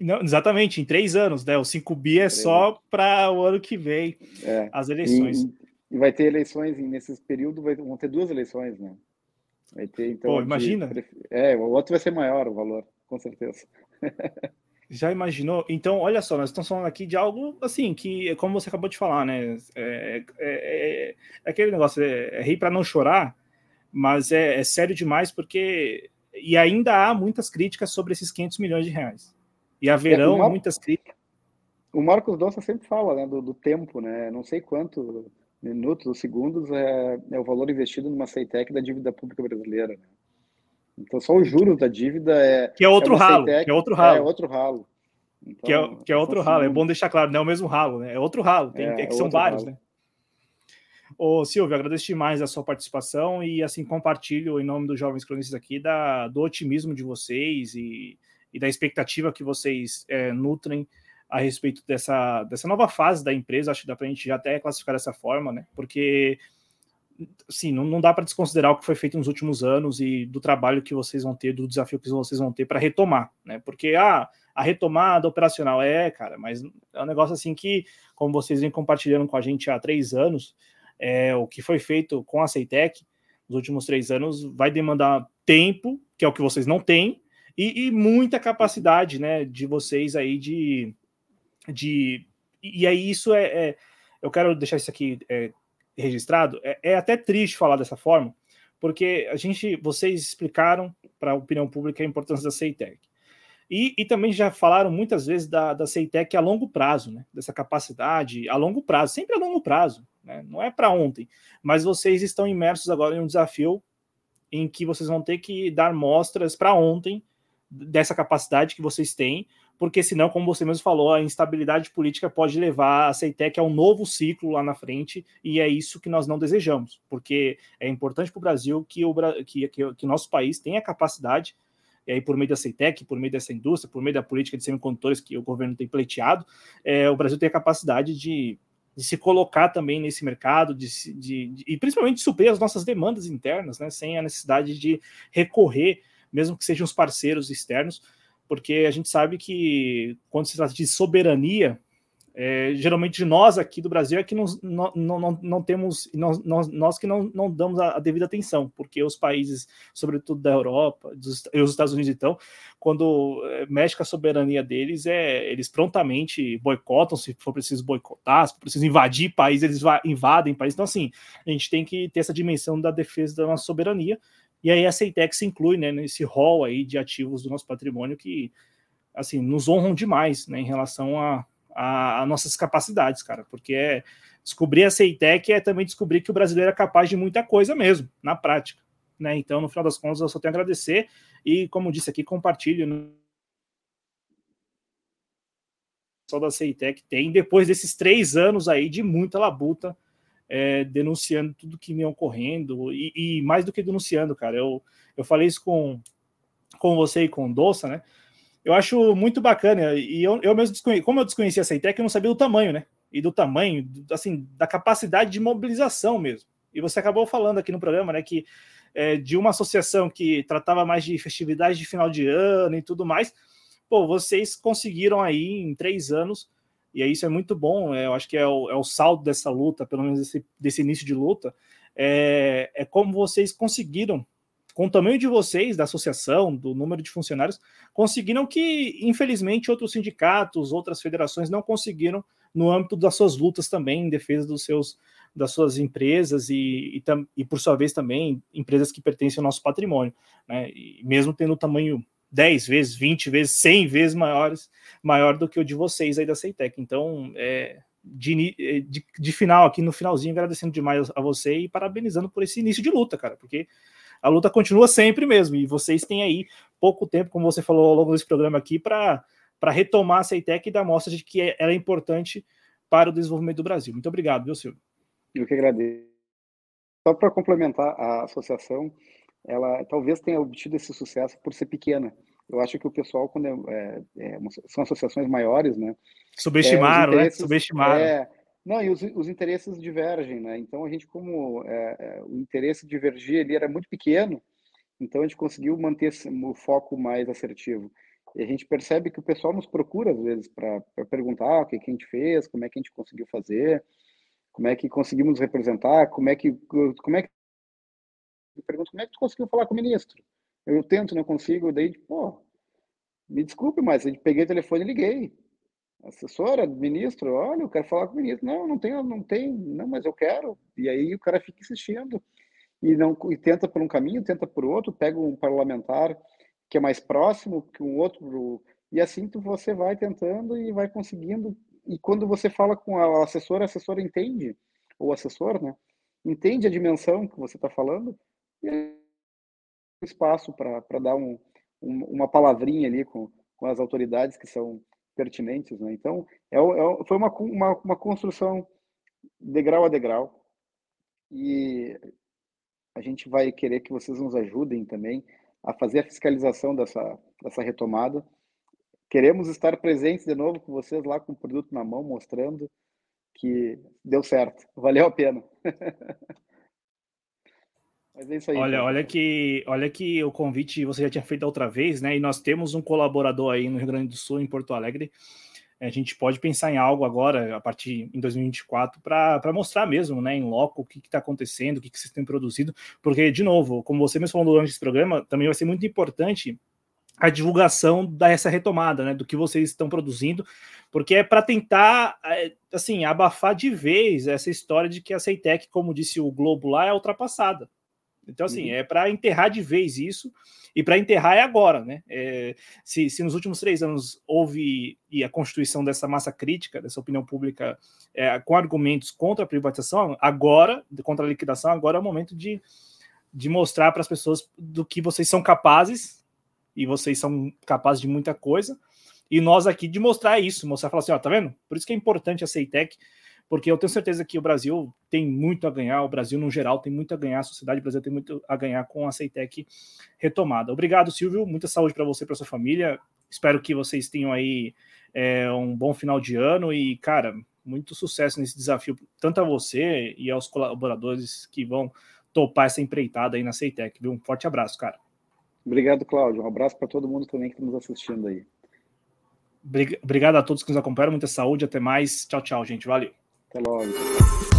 Speaker 1: Não, exatamente, em três anos, né? O 5 bi é só para o ano que vem, é. as eleições.
Speaker 2: E, e, vai ter eleições, nesse período vai, vão ter duas eleições, né? Vai ter, então. Pô,
Speaker 1: imagina.
Speaker 2: É, o outro vai ser maior o valor, com certeza. *laughs*
Speaker 1: Já imaginou? Então, olha só, nós estamos falando aqui de algo assim, que, como você acabou de falar, né? É, é, é, é aquele negócio, é, é rir para não chorar, mas é, é, sério demais porque. E ainda há muitas críticas sobre esses 500 milhões de reais. E haverão Mar... muitas críticas.
Speaker 2: O Marcos Donça sempre fala né, do, do, tempo, né? Não sei quanto minutos ou segundos é, é o valor investido numa CEITEC da dívida pública brasileira. Né? Então, só o juros da dívida é.
Speaker 1: Que é outro é ralo. que é outro ralo.
Speaker 2: É outro ralo.
Speaker 1: Então, que, é, que é outro ralo. É bom deixar claro, não é o mesmo ralo, né? É outro ralo. Tem, é, é que são vários, ralo. né? Ô, Silvio, agradeço demais a sua participação e, assim, compartilho em nome dos Jovens Cronistas aqui da, do otimismo de vocês e, e da expectativa que vocês é, nutrem a respeito dessa, dessa nova fase da empresa. Acho que dá para a gente já até classificar dessa forma, né? Porque sim, não, não dá para desconsiderar o que foi feito nos últimos anos e do trabalho que vocês vão ter, do desafio que vocês vão ter para retomar, né? Porque ah, a retomada operacional é, cara, mas é um negócio assim que, como vocês vêm compartilhando com a gente há três anos, é, o que foi feito com a Ceitec nos últimos três anos vai demandar tempo, que é o que vocês não têm, e, e muita capacidade, né, de vocês aí de, de e aí isso é, é eu quero deixar isso aqui é, registrado, é, é, até triste falar dessa forma, porque a gente, vocês explicaram para a opinião pública a importância da CEITEC. E, e, também já falaram muitas vezes da, da CEITEC a longo prazo, né? dessa capacidade a longo prazo, sempre a longo prazo, né? não é para ontem, mas vocês estão imersos agora em um desafio em que vocês vão ter que dar mostras para ontem dessa capacidade que vocês têm, porque senão, como você mesmo falou, a instabilidade política pode levar a CEITEC a um novo ciclo lá na frente, e é isso que nós não desejamos, porque é importante para o Brasil que o que, que, que nosso país tenha capacidade, e aí por meio da CEITEC, por meio dessa indústria, por meio da política de semicondutores que o governo tem pleiteado, é, o Brasil tem a capacidade de, de se colocar também nesse mercado, de, de, de, e principalmente suprir as nossas demandas internas, né, sem a necessidade de recorrer, mesmo que sejam os parceiros externos, porque a gente sabe que quando se trata de soberania, é, geralmente nós aqui do Brasil é que não, temos, nós, nós, que não, não damos a, a, devida atenção, porque os países, sobretudo da Europa dos, e os Estados Unidos, então, quando é, mexe com a soberania deles, é, eles prontamente boicotam, se for preciso boicotar, se for preciso invadir países, eles invadem países. Então, assim, a gente tem que ter essa dimensão da defesa da nossa soberania, e aí a Ceitex se inclui né, nesse rol aí de ativos do nosso patrimônio que assim nos honram demais né, em relação a, a, a nossas capacidades, cara, porque é descobrir a Ceitec é também descobrir que o brasileiro é capaz de muita coisa mesmo, na prática. Né? Então, no final das contas, eu só tenho a agradecer e, como disse aqui, compartilho né? só da Ceitec tem, depois desses três anos aí de muita labuta, é, denunciando tudo que me ocorrendo, e, e, mais do que denunciando, cara, eu, eu falei isso com, com você e com o Doça, né? Eu acho muito bacana, e eu, eu mesmo desconheci, como eu desconhecia a Ceitec, eu não sabia do tamanho, né? E do tamanho, assim, da capacidade de mobilização mesmo. E você acabou falando aqui no programa, né, que é, de uma associação que tratava mais de festividade de final de ano e tudo mais, pô, vocês conseguiram aí em três anos e aí isso é muito bom, é, eu acho que é o, é o saldo dessa luta, pelo menos desse, desse início de luta, é, é como vocês conseguiram, com o tamanho de vocês, da associação, do número de funcionários, conseguiram que, infelizmente, outros sindicatos, outras federações não conseguiram no âmbito das suas lutas também, em defesa dos seus, das suas empresas e, e, e por sua vez também empresas que pertencem ao nosso patrimônio, né? E mesmo tendo o tamanho 10 vezes, 20 vezes, 100 vezes maiores, maior do que o de vocês aí da Ceitec. Então, é, de, de, de, final, aqui no finalzinho, agradecendo demais a você e parabenizando por esse início de luta, cara, porque a luta continua sempre mesmo, e vocês têm aí pouco tempo, como você falou ao longo desse programa aqui, para retomar a Ceitec e dar mostra de que ela é importante para o desenvolvimento do Brasil. Muito obrigado, viu, Silvio?
Speaker 2: Eu que agradeço. Só para complementar a associação, ela talvez tenha obtido esse sucesso por ser pequena. Eu acho que o pessoal, quando é, é, é são associações maiores, né?
Speaker 1: Subestimaram, é, né? Subestimaram.
Speaker 2: É, não, e os, os, interesses divergem, né? Então, a gente, como é, o interesse divergir, ele era muito pequeno, então a gente conseguiu manter o foco mais assertivo. E a gente percebe que o pessoal nos procura, às vezes, para perguntar o que, que a gente fez, como é que a gente conseguiu fazer, como é que conseguimos representar, como é que. Como é que eu pergunto, como é que tu conseguiu falar com o ministro? Eu tento, não consigo, daí, pô, me desculpe, mas eu peguei o telefone e liguei. Assessora, ministro, olha, eu quero falar com o ministro. Não, não tem, não tem, não, mas eu quero. E aí o cara fica insistindo e não e tenta por um caminho, tenta por outro, pega um parlamentar que é mais próximo que um outro e assim tu, você vai tentando e vai conseguindo e quando você fala com a assessora, a assessora entende ou assessor, né? Entende a dimensão que você está falando e espaço para dar um, um, uma palavrinha ali com, com as autoridades que são pertinentes, né? Então é, é, foi uma, uma, uma construção degrau a degrau e a gente vai querer que vocês nos ajudem também a fazer a fiscalização dessa, dessa retomada. Queremos estar presentes de novo com vocês lá com o produto na mão, mostrando que deu certo, valeu a pena. *laughs*
Speaker 1: Mas é isso aí. Olha, olha que, olha que o convite você já tinha feito outra vez, né? E nós temos um colaborador aí no Rio Grande do Sul, em Porto Alegre, a gente pode pensar em algo agora, a partir em 2024, para mostrar mesmo, né, em loco, o que está acontecendo, o que, que vocês têm produzido, porque, de novo, como você mesmo falou durante esse programa, também vai ser muito importante a divulgação dessa retomada, né, do que vocês estão produzindo, porque é para tentar, é, assim, abafar de vez essa história de que a Ceitec, como disse o Globo lá, é ultrapassada. Então, assim, uhum. é para enterrar de vez isso, e para enterrar é agora, né? É, se, se, nos últimos três anos houve e a constituição dessa massa crítica, dessa opinião pública é, com argumentos contra a privatização, agora, contra a liquidação, agora é o momento de, de mostrar para as pessoas do que vocês são capazes, e vocês são capazes de muita coisa, e nós aqui de mostrar isso, mostrar, falar assim, ó, tá vendo? Por isso que é importante a CEITEC, porque eu tenho certeza que o Brasil tem muito a ganhar, o Brasil no geral tem muito a ganhar, a sociedade brasileira tem muito a ganhar com a Ceitec retomada. Obrigado, Silvio, muita saúde para você e para sua família. Espero que vocês tenham aí é, um bom final de ano e, cara, muito sucesso nesse desafio, tanto a você e aos colaboradores que vão topar essa empreitada aí na Ceitec, viu? Um forte abraço, cara.
Speaker 2: Obrigado, Cláudio. Um abraço para todo mundo também que está nos assistindo aí.
Speaker 1: Obrigado a todos que nos acompanharam. Muita saúde. Até mais. Tchau, tchau, gente. Valeu.
Speaker 2: Até logo.